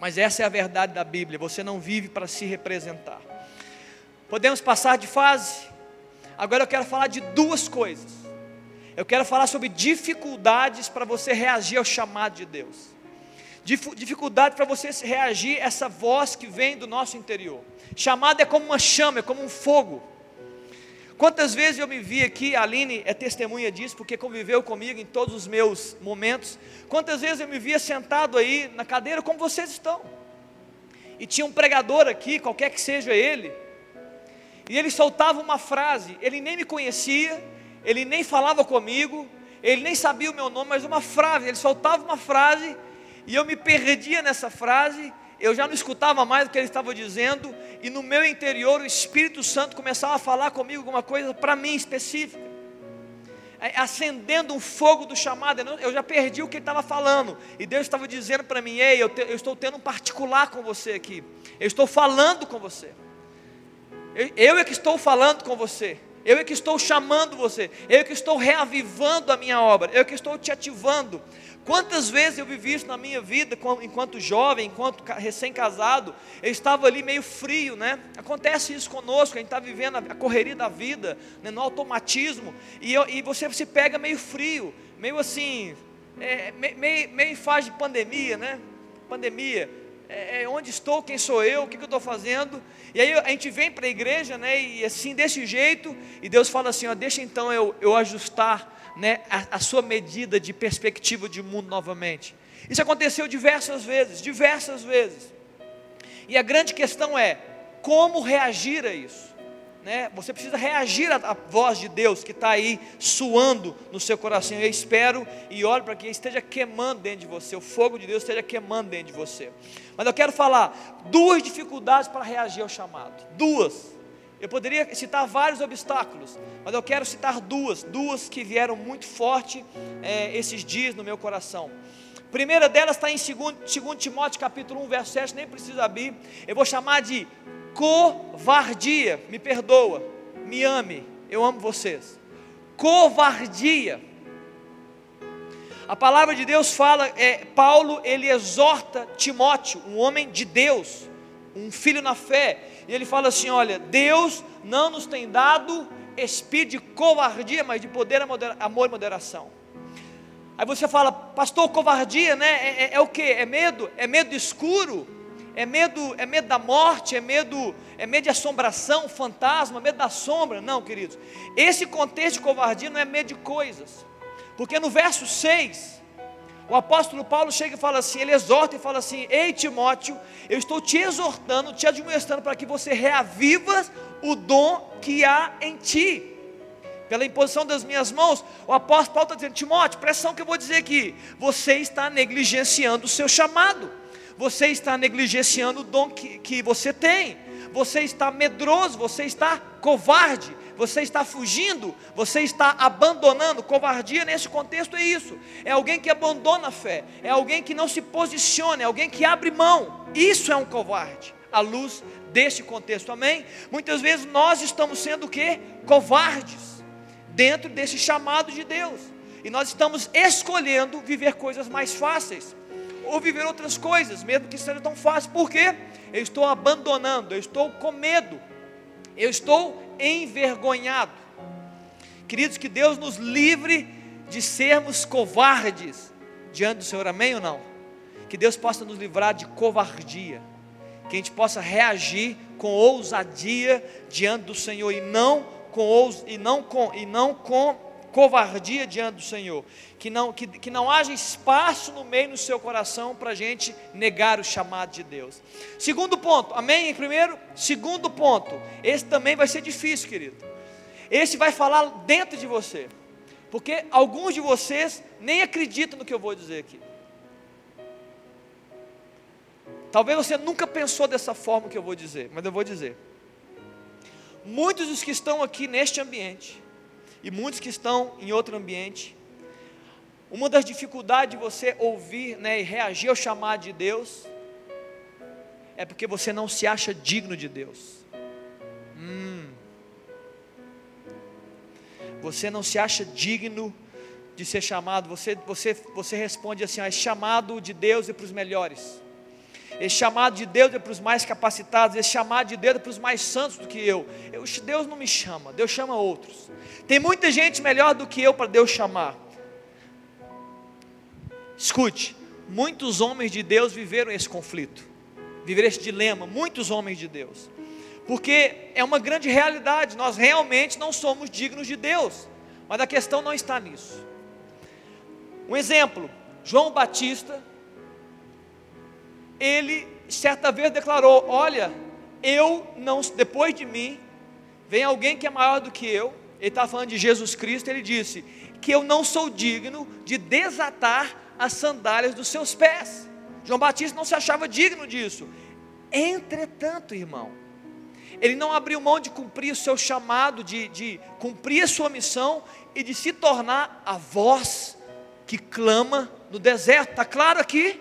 [SPEAKER 1] Mas essa é a verdade da Bíblia. Você não vive para se representar. Podemos passar de fase? Agora eu quero falar de duas coisas eu quero falar sobre dificuldades para você reagir ao chamado de Deus. Dificuldade para você reagir a essa voz que vem do nosso interior. Chamado é como uma chama, é como um fogo. Quantas vezes eu me vi aqui, a Aline é testemunha disso, porque conviveu comigo em todos os meus momentos. Quantas vezes eu me via sentado aí na cadeira como vocês estão. E tinha um pregador aqui, qualquer que seja ele, e ele soltava uma frase, ele nem me conhecia, ele nem falava comigo, ele nem sabia o meu nome, mas uma frase, ele soltava uma frase e eu me perdia nessa frase, eu já não escutava mais o que ele estava dizendo, e no meu interior o Espírito Santo começava a falar comigo alguma coisa para mim específica, é, acendendo um fogo do chamado. Eu já perdi o que ele estava falando, e Deus estava dizendo para mim: Ei, eu, te, eu, estou tendo um particular com você aqui, eu estou falando com você, eu, eu é que estou falando com você. Eu é que estou chamando você, eu é que estou reavivando a minha obra, eu é que estou te ativando. Quantas vezes eu vivi isso na minha vida, enquanto jovem, enquanto recém-casado, eu estava ali meio frio, né? Acontece isso conosco, a gente está vivendo a correria da vida, né? no automatismo, e, eu, e, você se pega meio frio, meio assim, é, meio, meio fase de pandemia, né? Pandemia, é, é, onde estou, quem sou eu, o que, que eu estou fazendo. E aí a gente vem para a igreja, né, e assim, desse jeito, e Deus fala assim: ó, deixa então eu, eu ajustar né, a, a sua medida de perspectiva de mundo novamente. Isso aconteceu diversas vezes, diversas vezes. E a grande questão é: como reagir a isso? Né? Você precisa reagir à, voz de Deus que está aí suando no seu coração. Eu espero e oro para que esteja queimando dentro de você, o fogo de Deus esteja queimando dentro de você. Mas eu quero falar duas dificuldades para reagir ao chamado. Duas. Eu poderia citar vários obstáculos, mas eu quero citar duas, duas que vieram muito forte é, esses dias no meu coração. Primeira delas está em 2, 2 Timóteo capítulo 1, verso 7, nem precisa abrir. Eu vou chamar de covardia, me perdoa, me ame, eu amo vocês. Covardia. A palavra de Deus fala, é, Paulo ele exorta Timóteo, um homem de Deus, um filho na fé, e ele fala assim: olha, Deus não nos tem dado espírito de covardia, mas de poder, amor e moderação. Aí você fala, pastor, covardia, né? É, é, é o que? É medo? É medo escuro? É medo, é medo da morte, é medo, é medo de assombração, fantasma, medo da sombra. Não, queridos. Esse contexto de covardia não é medo de coisas. Porque no verso 6, o apóstolo Paulo chega e fala assim, ele exorta e fala assim: "Ei Timóteo, eu estou te exortando, te admoestando para que você reaviva o dom que há em ti." Pela imposição das minhas mãos, o apóstolo Paulo está dizendo: Timóteo, pressão que eu vou dizer aqui, você está negligenciando o seu chamado você está negligenciando o dom que, que você tem, você está medroso, você está covarde, você está fugindo, você está abandonando. Covardia nesse contexto é isso: é alguém que abandona a fé, é alguém que não se posiciona, é alguém que abre mão. Isso é um covarde, à luz deste contexto, amém? Muitas vezes nós estamos sendo o que? Covardes, dentro desse chamado de Deus, e nós estamos escolhendo viver coisas mais fáceis ou viver outras coisas, mesmo que seja tão fácil. Por quê? Eu estou abandonando, eu estou com medo, eu estou envergonhado. Queridos, que Deus nos livre de sermos covardes diante do Senhor, amém ou não? Que Deus possa nos livrar de covardia, que a gente possa reagir com ousadia diante do Senhor e não com e não com e não com covardia diante do Senhor, que não, que, que não haja espaço no meio do seu coração para a gente negar o chamado de Deus. Segundo ponto, amém? Primeiro, segundo ponto, esse também vai ser difícil, querido. Esse vai falar dentro de você, porque alguns de vocês nem acreditam no que eu vou dizer aqui. Talvez você nunca pensou dessa forma que eu vou dizer, mas eu vou dizer. Muitos dos que estão aqui neste ambiente e muitos que estão em outro ambiente. Uma das dificuldades de você ouvir né, e reagir ao chamado de Deus é porque você não se acha digno de Deus. Hum. Você não se acha digno de ser chamado. Você, você, você responde assim: ah, é chamado de Deus e para os melhores. Esse chamado de Deus é para os mais capacitados, esse chamado de Deus é para os mais santos do que eu. eu. Deus não me chama, Deus chama outros. Tem muita gente melhor do que eu para Deus chamar. Escute, muitos homens de Deus viveram esse conflito, viveram esse dilema, muitos homens de Deus. Porque é uma grande realidade, nós realmente não somos dignos de Deus, mas a questão não está nisso. Um exemplo, João Batista, ele certa vez declarou: Olha, eu não, depois de mim, vem alguém que é maior do que eu. Ele está falando de Jesus Cristo. Ele disse que eu não sou digno de desatar as sandálias dos seus pés. João Batista não se achava digno disso. Entretanto, irmão, ele não abriu mão de cumprir o seu chamado, de, de cumprir a sua missão e de se tornar a voz que clama no deserto. Está claro aqui?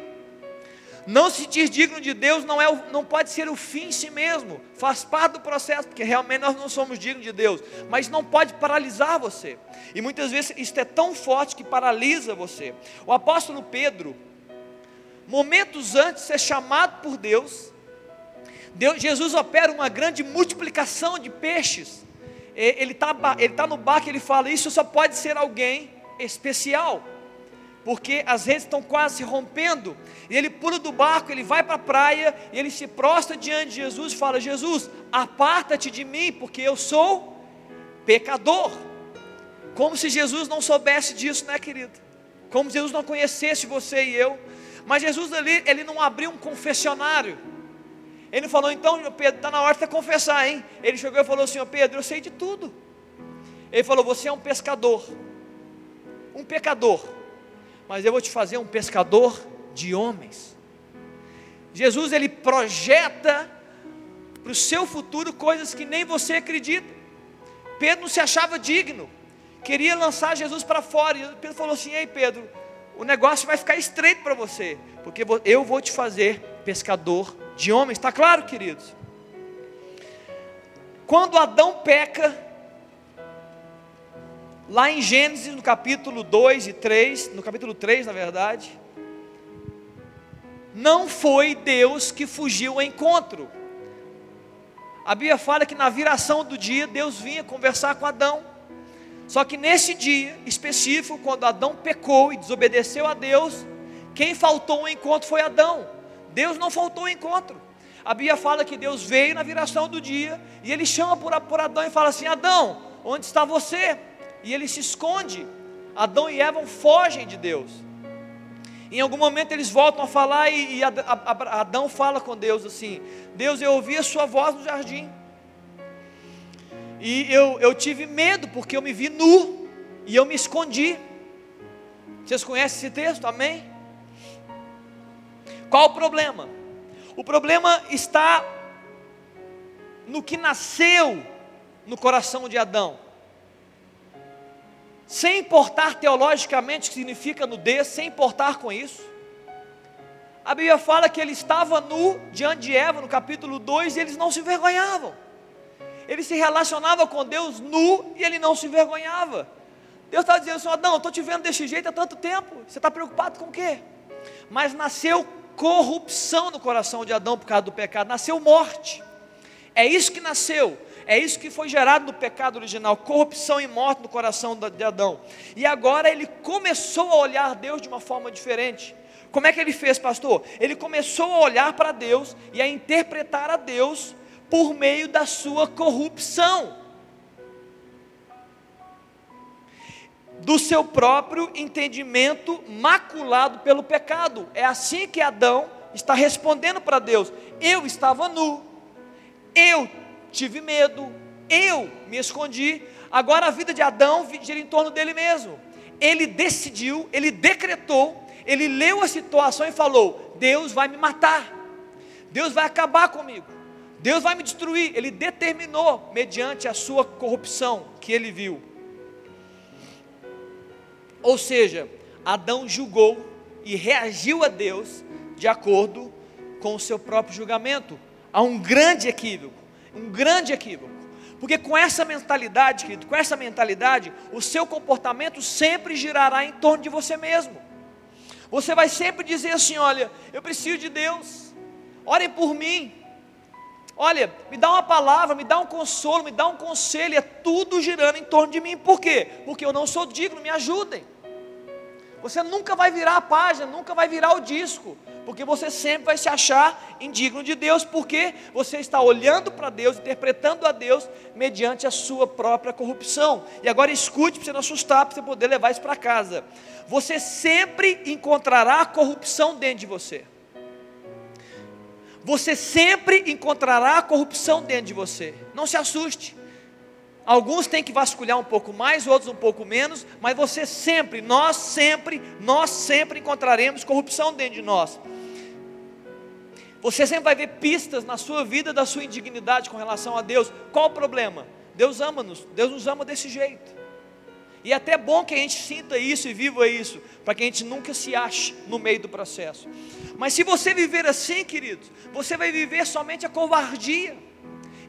[SPEAKER 1] Não se sentir digno de Deus não, é não pode ser o fim em si mesmo, faz parte do processo, porque realmente nós não somos dignos de Deus, mas não pode paralisar você, e muitas vezes isso é tão forte que paralisa você. O apóstolo Pedro, momentos antes de ser chamado por Deus, Deus Jesus opera uma grande multiplicação de peixes, ele está ele tá no barco, ele fala: Isso só pode ser alguém especial porque as redes estão quase se rompendo, e ele pula do barco, ele vai para a praia, e ele se prostra diante de Jesus e fala: Jesus, aparta-te de mim, porque eu sou pecador. Como se Jesus não soubesse disso, né, querido? Como se Jesus não conhecesse você e eu. Mas Jesus ali, ele não abriu um confessionário, Ele falou, então, Pedro, está na hora de confessar, hein? Ele chegou e falou assim, Pedro, eu sei de tudo. Ele falou, você é um pescador, um pecador, mas eu vou te fazer um pescador de homens. Jesus, ele projeta para o seu futuro coisas que nem você acredita. Pedro não se achava digno, queria lançar Jesus para fora. E Pedro falou assim: Ei, Pedro, o negócio vai ficar estreito para você, porque eu vou te fazer pescador de homens. Está claro, queridos? Quando Adão peca, lá em Gênesis, no capítulo 2 e 3, no capítulo 3, na verdade, não foi Deus que fugiu ao encontro. A Bíblia fala que na viração do dia Deus vinha conversar com Adão. Só que nesse dia específico, quando Adão pecou e desobedeceu a Deus, quem faltou ao encontro foi Adão. Deus não faltou ao encontro. A Bíblia fala que Deus veio na viração do dia e ele chama por, por Adão e fala assim: Adão, onde está você? E ele se esconde. Adão e Eva fogem de Deus. Em algum momento eles voltam a falar e, Adão fala com Deus assim: Deus, eu ouvi a sua voz no jardim. E eu, eu tive medo porque eu me vi nu e eu me escondi. Vocês conhecem esse texto? Amém? Qual o problema? O problema está no que nasceu no coração de Adão sem importar teologicamente o que significa nudez, sem importar com isso. A Bíblia fala que ele estava nu diante de Eva, no capítulo 2, e eles não se envergonhavam. Ele se relacionava com Deus nu e ele não se envergonhava. Deus estava dizendo assim: Adão, eu estou te vendo desse jeito há tanto tempo, você está preocupado com o quê? Mas nasceu corrupção no coração de Adão por causa do pecado, nasceu morte. É isso que nasceu. É isso que foi gerado no pecado original, corrupção e morte no coração de Adão. E agora ele começou a olhar Deus de uma forma diferente. Como é que ele fez, pastor? Ele começou a olhar para Deus e a interpretar a Deus por meio da sua corrupção. Do seu próprio entendimento maculado pelo pecado. É assim que Adão está respondendo para Deus: Eu estava nu, eu tive medo, eu me escondi. Agora a vida de Adão gira em torno dele mesmo. Ele decidiu, ele decretou, ele leu a situação e falou: Deus vai me matar, Deus vai acabar comigo, Deus vai me destruir. Ele determinou, mediante a sua corrupção que ele viu. Ou seja, Adão julgou e reagiu a Deus de acordo com o seu próprio julgamento. Há um grande equívoco um grande equívoco. Porque com essa mentalidade, querido, com essa mentalidade, o seu comportamento sempre girará em torno de você mesmo. Você vai sempre dizer assim: olha, eu preciso de Deus, orem por mim. Olha, me dá uma palavra, me dá um consolo, me dá um conselho, é tudo girando em torno de mim. Por quê? Porque eu não sou digno, me ajudem. Você nunca vai virar a página, nunca vai virar o disco, porque você sempre vai se achar indigno de Deus, porque você está olhando para Deus, interpretando a Deus mediante a sua própria corrupção. E agora escute para você não assustar, para você poder levar isso para casa. Você sempre encontrará corrupção dentro de você. Você sempre encontrará corrupção dentro de você. Não se assuste. Alguns têm que vasculhar um pouco mais, outros um pouco menos, mas você sempre, nós sempre, nós sempre encontraremos corrupção dentro de nós. Você sempre vai ver pistas na sua vida da sua indignidade com relação a Deus. Qual o problema? Deus ama-nos, Deus nos ama desse jeito. E é até bom que a gente sinta isso e viva isso, para que a gente nunca se ache no meio do processo. Mas se você viver assim, queridos, você vai viver somente a covardia.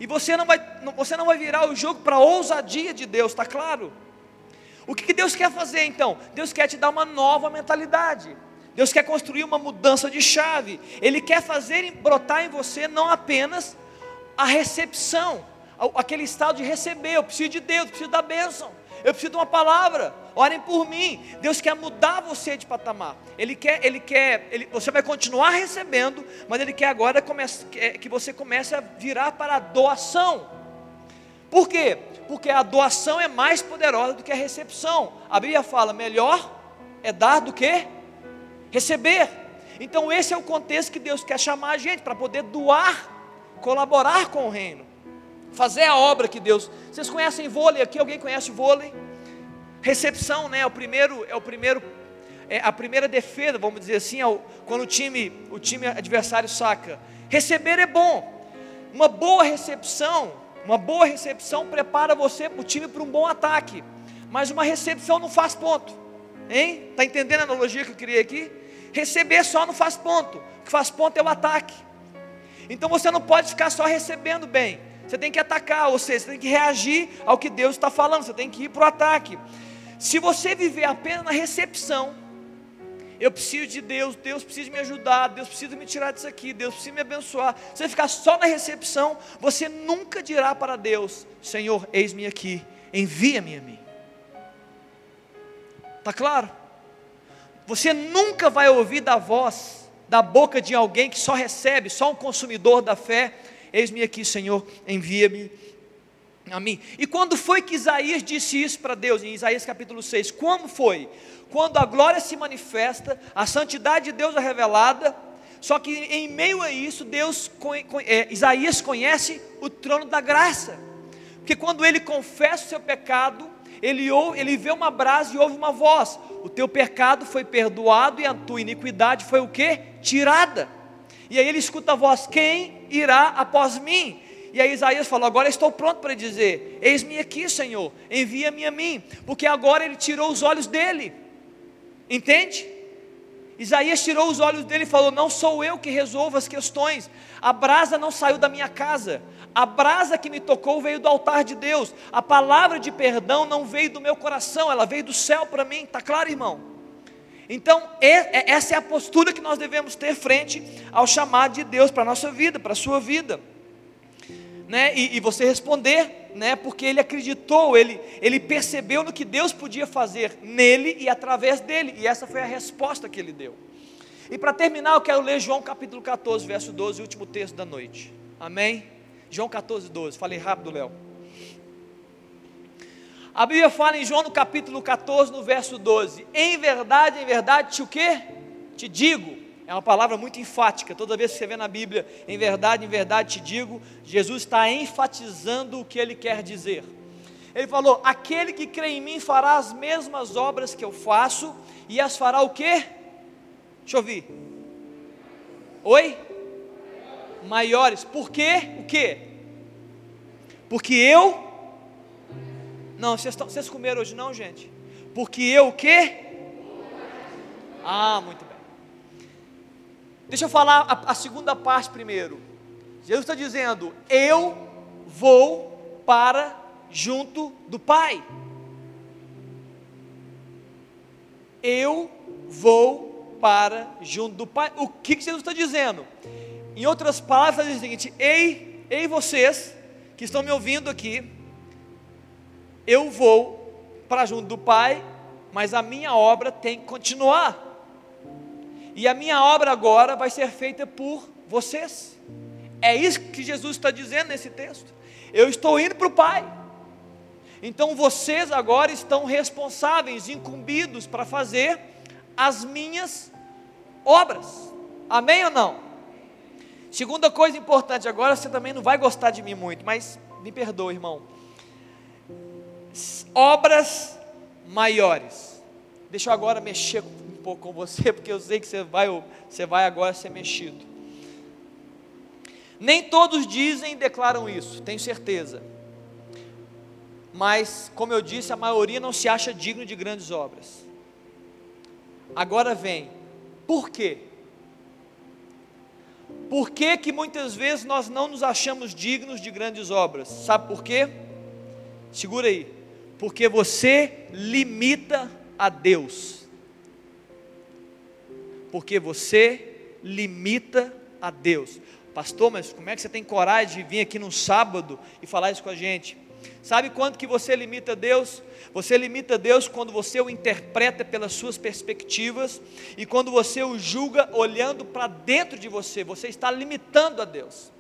[SPEAKER 1] E você não vai, você não vai virar o jogo para a ousadia de Deus, está claro? O que, que Deus quer fazer então? Deus quer te dar uma nova mentalidade. Deus quer construir uma mudança de chave. Ele quer fazer brotar em você não apenas a recepção, aquele estado de receber. Eu preciso de Deus, eu preciso da bênção eu preciso de uma palavra, orem por mim. Deus quer mudar você de patamar. Ele quer, Ele quer, ele, você vai continuar recebendo, mas Ele quer agora comece, que você comece a virar para a doação. Por quê? Porque a doação é mais poderosa do que a recepção. A Bíblia fala: melhor é dar do que receber. Então, esse é o contexto que Deus quer chamar a gente para poder doar colaborar com o reino, fazer a obra que Deus. Vocês conhecem vôlei aqui? Alguém conhece vôlei? Recepção, né? É o primeiro, é o primeiro, é a primeira defesa, vamos dizer assim, é o, quando o time, o time adversário saca. Receber é bom. Uma boa recepção, uma boa recepção prepara você, o time para um bom ataque. Mas uma recepção não faz ponto. Hein? Está entendendo a analogia que eu criei aqui? Receber só não faz ponto. O que faz ponto é o ataque. Então você não pode ficar só recebendo bem. Você tem que atacar, ou seja, você tem que reagir ao que Deus está falando. Você tem que ir para o ataque. Se você viver apenas na recepção, eu preciso de Deus, Deus precisa me ajudar, Deus precisa me tirar disso aqui, Deus precisa me abençoar. Se você ficar só na recepção, você nunca dirá para Deus: Senhor, eis-me aqui, envia-me a mim. Está claro? Você nunca vai ouvir da voz, da boca de alguém que só recebe, só um consumidor da fé. Eis-me aqui, Senhor, envia-me a mim. E quando foi que Isaías disse isso para Deus? Em Isaías capítulo 6. Como foi? Quando a glória se manifesta, a santidade de Deus é revelada, só que em meio a isso, Deus, é, Isaías conhece o trono da graça. Porque quando ele confessa o seu pecado, ele, ouve, ele vê uma brasa e ouve uma voz: O teu pecado foi perdoado e a tua iniquidade foi o que? Tirada. E aí ele escuta a voz: Quem irá após mim? E aí Isaías falou: Agora estou pronto para dizer: Eis-me aqui, Senhor, envia-me a mim, porque agora ele tirou os olhos dele. Entende? Isaías tirou os olhos dele e falou: Não sou eu que resolvo as questões. A brasa não saiu da minha casa. A brasa que me tocou veio do altar de Deus. A palavra de perdão não veio do meu coração, ela veio do céu para mim. Está claro, irmão? Então, essa é a postura que nós devemos ter frente ao chamado de Deus para a nossa vida, para a sua vida. Né? E, e, você responder, né? porque ele acreditou, ele, ele percebeu no que Deus podia fazer nele e através dele, e essa foi a resposta que ele deu. E para terminar, eu quero ler João capítulo 14, verso 12, o último texto da noite. Amém? João 14, 12. Falei rápido, Léo. A Bíblia fala em João no capítulo 14, no verso 12. Em verdade, em verdade, te o quê? Te digo. É uma palavra muito enfática. Toda vez que você vê na Bíblia, em verdade, em verdade te digo, Jesus está enfatizando o que ele quer dizer. Ele falou: aquele que crê em mim fará as mesmas obras que eu faço, e as fará o quê? Deixa eu ouvir. Oi? maiores. Por quê? O quê? Porque eu. Não, vocês, comeram hoje não, gente? Porque eu o quê? Ah, muito bem. Deixa eu falar a, a segunda parte primeiro. Jesus está dizendo: Eu vou para junto do Pai. Eu vou para junto do Pai. O que, que Jesus está dizendo? Em outras palavras, diz o seguinte: ei, ei vocês que estão me ouvindo aqui, eu vou para junto do Pai, mas a minha obra tem que continuar. E a minha obra agora vai ser feita por vocês. É isso que Jesus está dizendo nesse texto. Eu estou indo para o Pai. Então vocês agora estão responsáveis, incumbidos para fazer as minhas obras. Amém ou não? Segunda coisa importante, agora você também não vai gostar de mim muito, mas me perdoe, irmão. Obras maiores. Deixa eu agora mexer um pouco com você, porque eu sei que você vai, você vai agora ser mexido. Nem todos dizem e declaram isso, tenho certeza. Mas, como eu disse, a maioria não se acha digno de grandes obras. Agora vem, por quê? Por que, que muitas vezes nós não nos achamos dignos de grandes obras? Sabe por quê? Segura aí. Porque você limita a Deus. Porque você limita a Deus. Pastor, mas como é que você tem coragem de vir aqui no sábado e falar isso com a gente? Sabe quando que você limita Deus? Você limita Deus quando você o interpreta pelas suas perspectivas e quando você o julga olhando para dentro de você, você está limitando a Deus.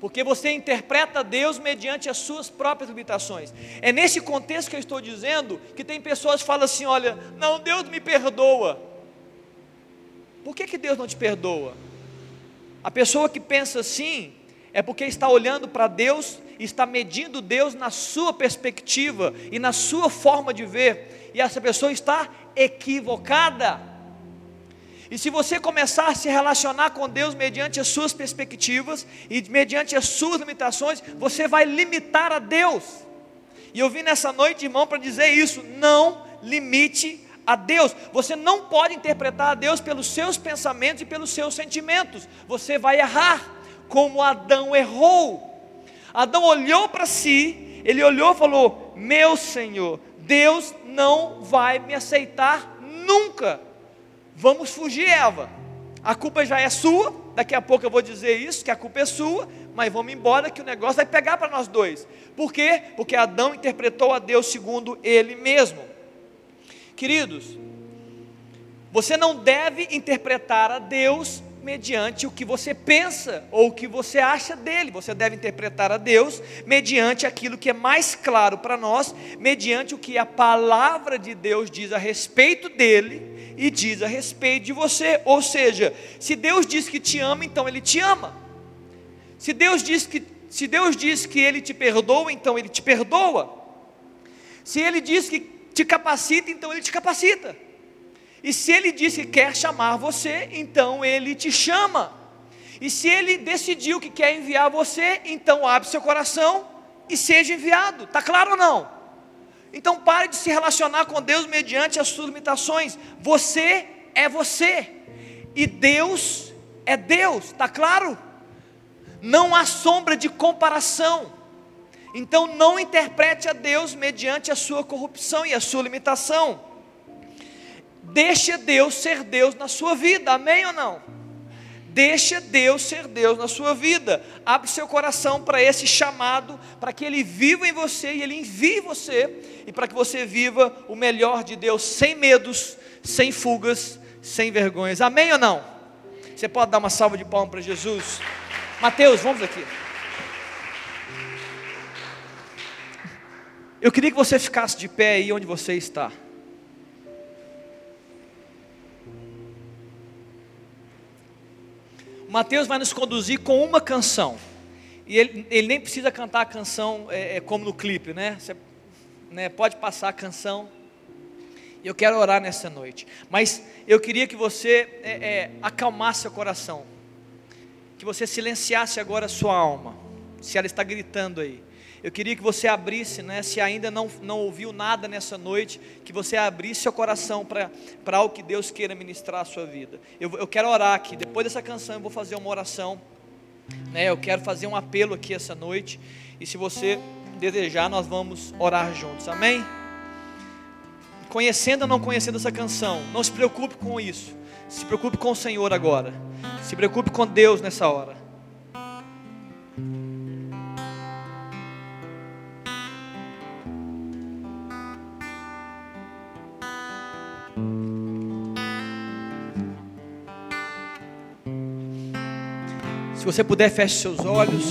[SPEAKER 1] Porque você interpreta Deus mediante as suas próprias limitações. É nesse contexto que eu estou dizendo que tem pessoas que falam assim: olha, não, Deus me perdoa. Por que, que Deus não te perdoa? A pessoa que pensa assim é porque está olhando para Deus está medindo Deus na sua perspectiva e na sua forma de ver, e essa pessoa está equivocada. E se você começar a se relacionar com Deus mediante as suas perspectivas e mediante as suas limitações, você vai limitar a Deus. E eu vim nessa noite, irmão, para dizer isso: não limite a Deus. Você não pode interpretar a Deus pelos seus pensamentos e pelos seus sentimentos. Você vai errar, como Adão errou. Adão olhou para si, ele olhou e falou: Meu Senhor, Deus não vai me aceitar nunca. Vamos fugir, Eva. A culpa já é sua. Daqui a pouco eu vou dizer isso, que a culpa é sua, mas vamos embora que o negócio vai pegar para nós dois. Por quê? Porque Adão interpretou a Deus segundo ele mesmo. Queridos, você não deve interpretar a Deus mediante o que você pensa ou o que você acha dele. Você deve interpretar a Deus mediante aquilo que é mais claro para nós, mediante o que a palavra de Deus diz a respeito dele e diz a respeito de você. Ou seja, se Deus diz que te ama, então ele te ama. Se Deus diz que se Deus diz que ele te perdoa, então ele te perdoa. Se ele diz que te capacita, então ele te capacita. E se ele disse que quer chamar você, então ele te chama. E se ele decidiu que quer enviar você, então abre seu coração e seja enviado. Tá claro ou não? Então pare de se relacionar com Deus mediante as suas limitações. Você é você. E Deus é Deus, tá claro? Não há sombra de comparação. Então não interprete a Deus mediante a sua corrupção e a sua limitação. Deixa Deus ser Deus na sua vida, amém ou não? Deixa Deus ser Deus na sua vida. Abre seu coração para esse chamado, para que Ele viva em você e Ele envie você, e para que você viva o melhor de Deus, sem medos, sem fugas, sem vergonhas. Amém ou não? Você pode dar uma salva de palmas para Jesus? Mateus, vamos aqui. Eu queria que você ficasse de pé aí onde você está. Mateus vai nos conduzir com uma canção. E ele, ele nem precisa cantar a canção é, é, como no clipe, né? Você né, pode passar a canção. Eu quero orar nessa noite. Mas eu queria que você é, é, acalmasse o coração. Que você silenciasse agora a sua alma. Se ela está gritando aí. Eu queria que você abrisse, né, se ainda não, não ouviu nada nessa noite, que você abrisse seu coração para algo que Deus queira ministrar a sua vida. Eu, eu quero orar aqui, depois dessa canção eu vou fazer uma oração. Né, eu quero fazer um apelo aqui essa noite. E se você desejar, nós vamos orar juntos, amém? Conhecendo ou não conhecendo essa canção, não se preocupe com isso. Se preocupe com o Senhor agora. Se preocupe com Deus nessa hora. Se você puder, feche seus olhos.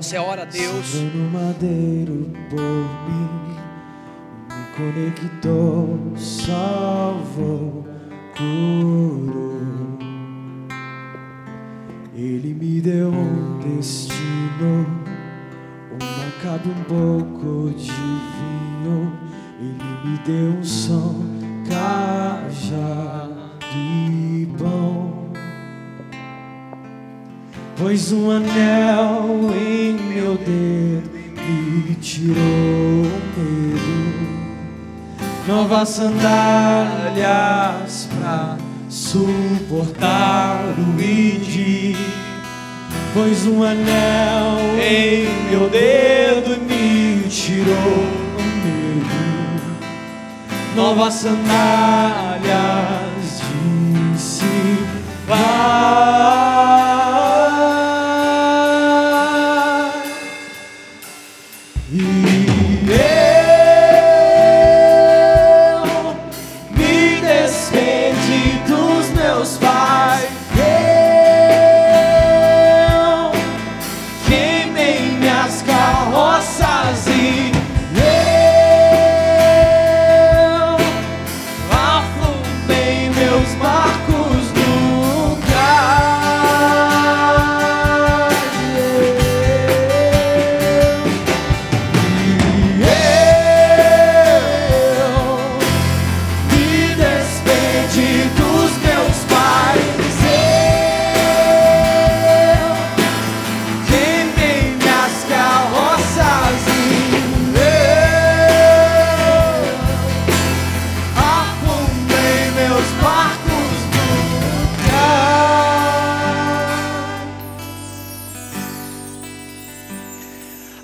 [SPEAKER 1] Você ora a Deus.
[SPEAKER 2] No madeiro por mim, me conectou, salvou, curou. Ele me deu um destino, uma cabe um pouco de vinho. Ele me deu um som, cajado Pois um anel em meu dedo me tirou o medo. Novas sandálias pra suportar o ide. Pois um anel em meu dedo me tirou o medo. Novas sandálias disse vai.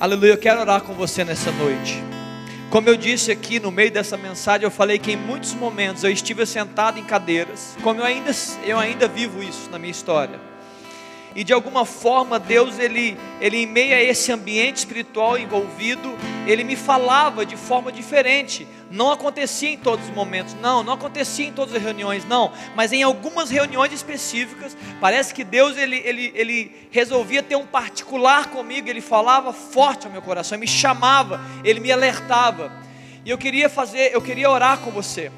[SPEAKER 1] Aleluia, eu quero orar com você nessa noite. Como eu disse aqui no meio dessa mensagem, eu falei que em muitos momentos eu estive sentado em cadeiras, como eu ainda, eu ainda vivo isso na minha história. E de alguma forma Deus, ele, ele em meio a esse ambiente espiritual envolvido, ele me falava de forma diferente. Não acontecia em todos os momentos, não, não acontecia em todas as reuniões, não. Mas em algumas reuniões específicas, parece que Deus ele, ele, ele resolvia ter um particular comigo. Ele falava forte ao meu coração, me chamava, ele me alertava. E eu queria fazer, eu queria orar com você.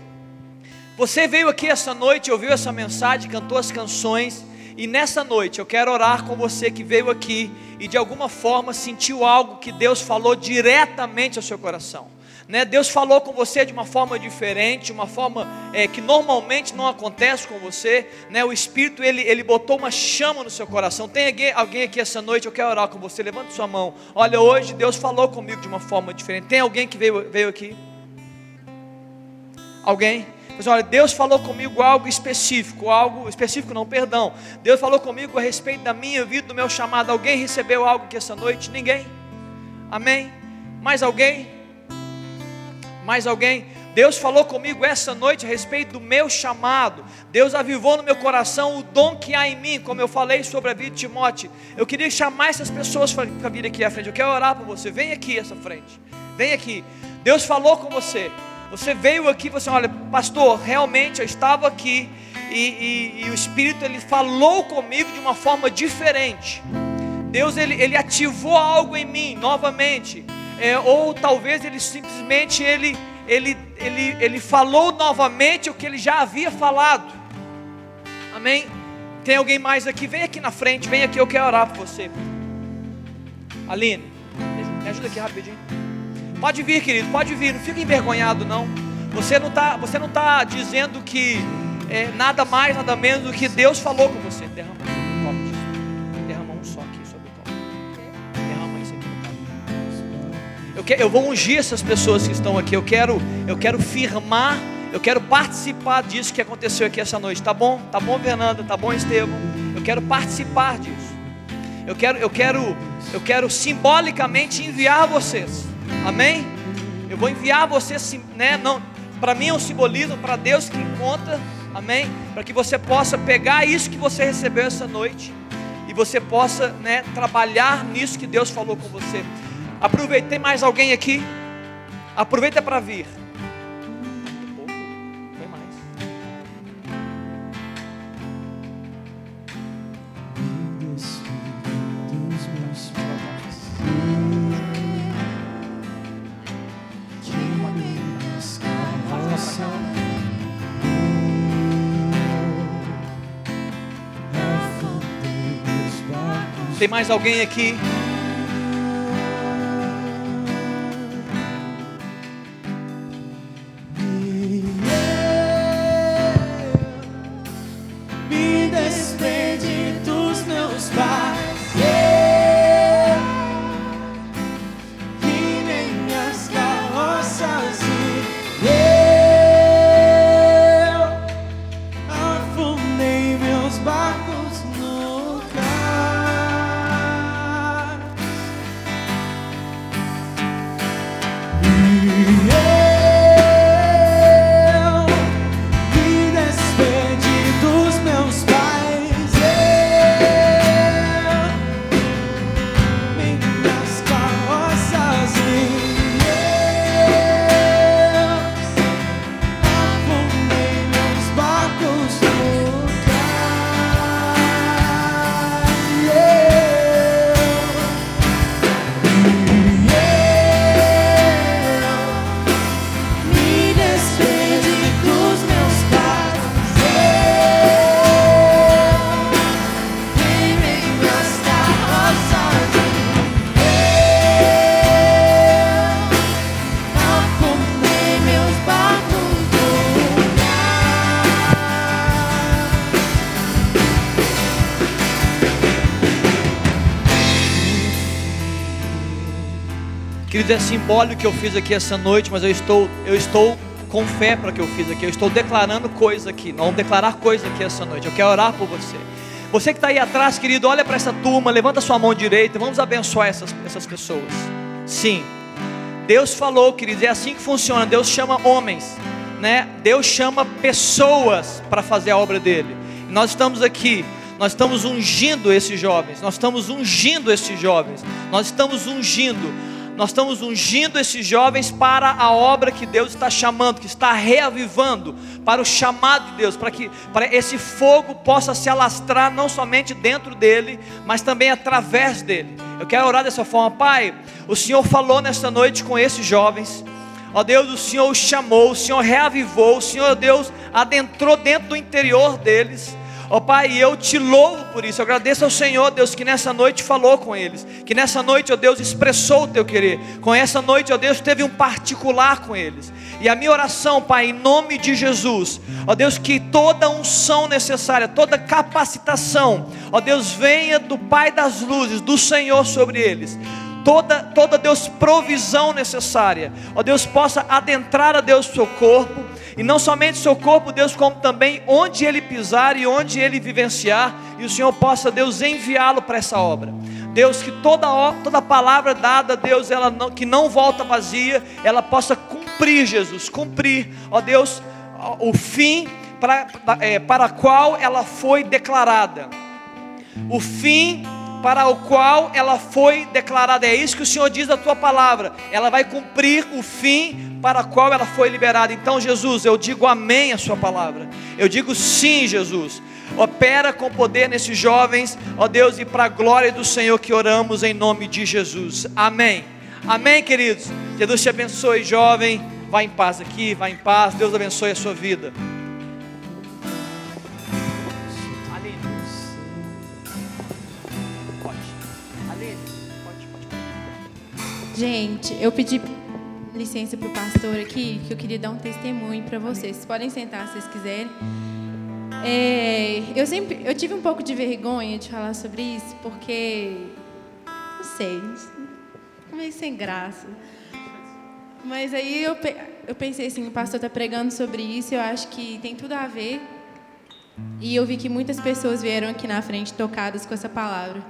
[SPEAKER 1] Você veio aqui essa noite, ouviu essa mensagem, cantou as canções e nessa noite eu quero orar com você que veio aqui e de alguma forma sentiu algo que Deus falou diretamente ao seu coração. Né? Deus falou com você de uma forma diferente, uma forma é, que normalmente não acontece com você. Né? O Espírito ele, ele botou uma chama no seu coração. Tem alguém, alguém aqui essa noite? Eu quero orar com você. Levante sua mão. Olha, hoje Deus falou comigo de uma forma diferente. Tem alguém que veio, veio aqui? Alguém? Mas olha, Deus falou comigo algo específico, algo específico não, perdão. Deus falou comigo a respeito da minha vida, do meu chamado. Alguém recebeu algo aqui essa noite? Ninguém? Amém? Mais alguém? Mais alguém? Deus falou comigo essa noite a respeito do meu chamado. Deus avivou no meu coração o dom que há em mim, como eu falei sobre a vida de Timóteo. Eu queria chamar essas pessoas para vir aqui à frente. Eu quero orar por você. Vem aqui essa frente. Vem aqui. Deus falou com você. Você veio aqui você, olha, pastor, realmente eu estava aqui e, e, e, o Espírito ele falou comigo de uma forma diferente. Deus ele, ele ativou algo em mim novamente, é, ou talvez ele simplesmente ele, ele, ele, ele falou novamente o que ele já havia falado. Amém? Tem alguém mais aqui? Vem aqui na frente, vem aqui, eu quero orar por você. Aline, me ajuda aqui rapidinho. Pode vir, querido, pode vir, não fica envergonhado não. Você não está, você não tá dizendo que é, nada mais, nada menos do que Deus falou com você. Derrama um copo disso. Derrama um só aqui sobre o copo. Derrama isso aqui no copo. Eu, que, eu vou ungir essas pessoas que estão aqui. Eu quero, eu quero firmar, eu quero participar disso que aconteceu aqui essa noite. Tá bom? Tá bom, Fernanda? Tá bom, Estevam? Eu quero participar disso. Eu quero, eu quero, eu quero simbolicamente enviar vocês Amém? Eu vou enviar você, né? Não, para mim é um simbolismo, para Deus que conta. Amém? Para que você possa pegar isso que você recebeu essa noite e você possa, né, trabalhar nisso que Deus falou com você. Aproveite, tem mais alguém aqui? Aproveita para vir. Tem mais alguém aqui? É simbólico que eu fiz aqui essa noite, mas eu estou, eu estou com fé para que eu fiz aqui. Eu estou declarando coisa aqui. Nós vamos declarar coisa aqui essa noite. Eu quero orar por você. Você que está aí atrás, querido, olha para essa turma, levanta sua mão direita, vamos abençoar essas, essas pessoas. Sim, Deus falou, querido, é assim que funciona. Deus chama homens, né? Deus chama pessoas para fazer a obra dele. E nós estamos aqui nós estamos ungindo esses jovens, nós estamos ungindo esses jovens, nós estamos ungindo, nós estamos ungindo esses jovens para a obra que Deus está chamando, que está reavivando, para o chamado de Deus, para que para esse fogo possa se alastrar não somente dentro dele, mas também através dele. Eu quero orar dessa forma, Pai. O Senhor falou nesta noite com esses jovens. Ó Deus, o Senhor os chamou, o Senhor reavivou, o Senhor Deus adentrou dentro do interior deles. Ó oh, Pai, eu te louvo por isso. Eu agradeço ao Senhor, Deus, que nessa noite falou com eles. Que nessa noite, ó Deus, expressou o teu querer. Com essa noite, ó Deus, teve um particular com eles. E a minha oração, Pai, em nome de Jesus, ó Deus, que toda unção necessária, toda capacitação, ó Deus, venha do Pai das luzes, do Senhor sobre eles toda, toda Deus provisão necessária, ó Deus possa adentrar a Deus o seu corpo, e não somente seu corpo, Deus, como também onde ele pisar e onde ele vivenciar, e o Senhor possa, Deus, enviá-lo para essa obra. Deus, que toda, toda palavra dada, Deus, ela não, que não volta vazia, ela possa cumprir, Jesus, cumprir, ó Deus, o fim para, é, para qual ela foi declarada. O fim para o qual ela foi declarada. É isso que o Senhor diz da tua palavra. Ela vai cumprir o fim para o qual ela foi liberada. Então, Jesus, eu digo amém a sua palavra. Eu digo sim, Jesus. Opera com poder nesses jovens, ó Deus, e para a glória do Senhor que oramos em nome de Jesus. Amém. Amém, queridos. Jesus te abençoe, jovem. Vá em paz aqui, vá em paz. Deus abençoe a sua vida.
[SPEAKER 3] Gente, eu pedi licença para o pastor aqui, que eu queria dar um testemunho para vocês. Vocês podem sentar se vocês quiserem. É, eu sempre, eu tive um pouco de vergonha de falar sobre isso, porque não sei, meio sem graça. Mas aí eu, eu pensei assim, o pastor está pregando sobre isso, eu acho que tem tudo a ver. E eu vi que muitas pessoas vieram aqui na frente tocadas com essa palavra.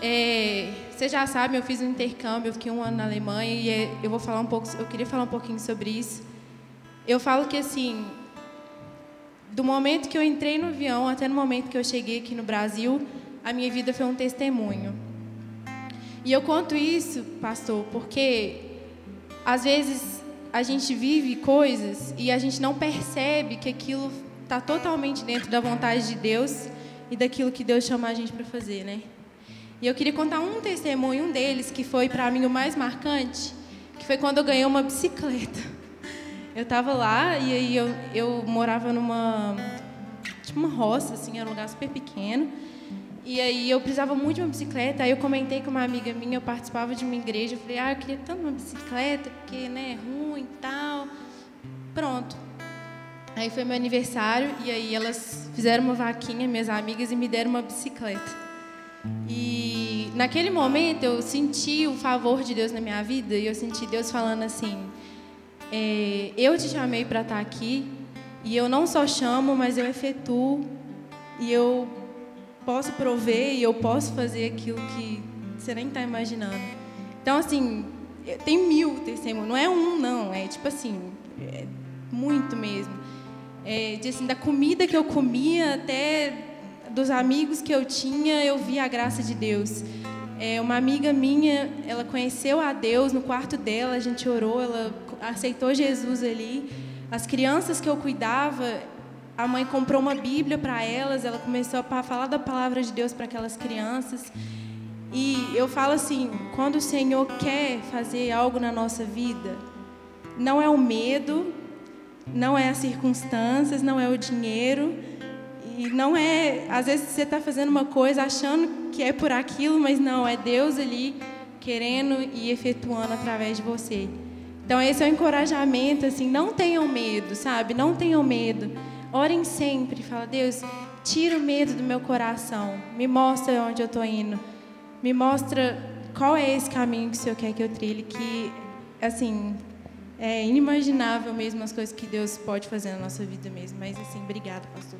[SPEAKER 3] É, você já sabe, eu fiz um intercâmbio, eu fiquei um ano na Alemanha e é, eu vou falar um pouco, eu queria falar um pouquinho sobre isso. Eu falo que assim, do momento que eu entrei no avião até no momento que eu cheguei aqui no Brasil, a minha vida foi um testemunho. E eu conto isso, pastor, porque às vezes a gente vive coisas e a gente não percebe que aquilo está totalmente dentro da vontade de Deus e daquilo que Deus chama a gente para fazer, né? E eu queria contar um testemunho, um deles, que foi para mim o mais marcante, que foi quando eu ganhei uma bicicleta. Eu estava lá e aí eu, eu morava numa tipo uma roça, assim, era um lugar super pequeno. E aí eu precisava muito de uma bicicleta. Aí eu comentei com uma amiga minha, eu participava de uma igreja. Eu falei, ah, eu queria tanto uma bicicleta, porque né, é ruim e tal. Pronto. Aí foi meu aniversário e aí elas fizeram uma vaquinha, minhas amigas, e me deram uma bicicleta. E naquele momento eu senti o favor de Deus na minha vida e eu senti Deus falando assim: é, Eu te chamei para estar tá aqui e eu não só chamo, mas eu efetuo e eu posso prover e eu posso fazer aquilo que você nem está imaginando. Então, assim, tem mil testemunhos, não é um, não, é tipo assim, é muito mesmo. É, de, assim, da comida que eu comia até dos amigos que eu tinha, eu vi a graça de Deus. É, uma amiga minha, ela conheceu a Deus no quarto dela, a gente orou, ela aceitou Jesus ali. As crianças que eu cuidava, a mãe comprou uma Bíblia para elas, ela começou a falar da palavra de Deus para aquelas crianças. E eu falo assim, quando o Senhor quer fazer algo na nossa vida, não é o medo, não é as circunstâncias, não é o dinheiro, e não é, às vezes você está fazendo uma coisa achando que é por aquilo, mas não, é Deus ali querendo e efetuando através de você. Então esse é o encorajamento, assim, não tenham medo, sabe? Não tenham medo. Orem sempre, fala, Deus, tira o medo do meu coração. Me mostra onde eu estou indo. Me mostra qual é esse caminho que o Senhor quer que eu trilhe, que, assim, é inimaginável mesmo as coisas que Deus pode fazer na nossa vida mesmo. Mas, assim, obrigado, pastor.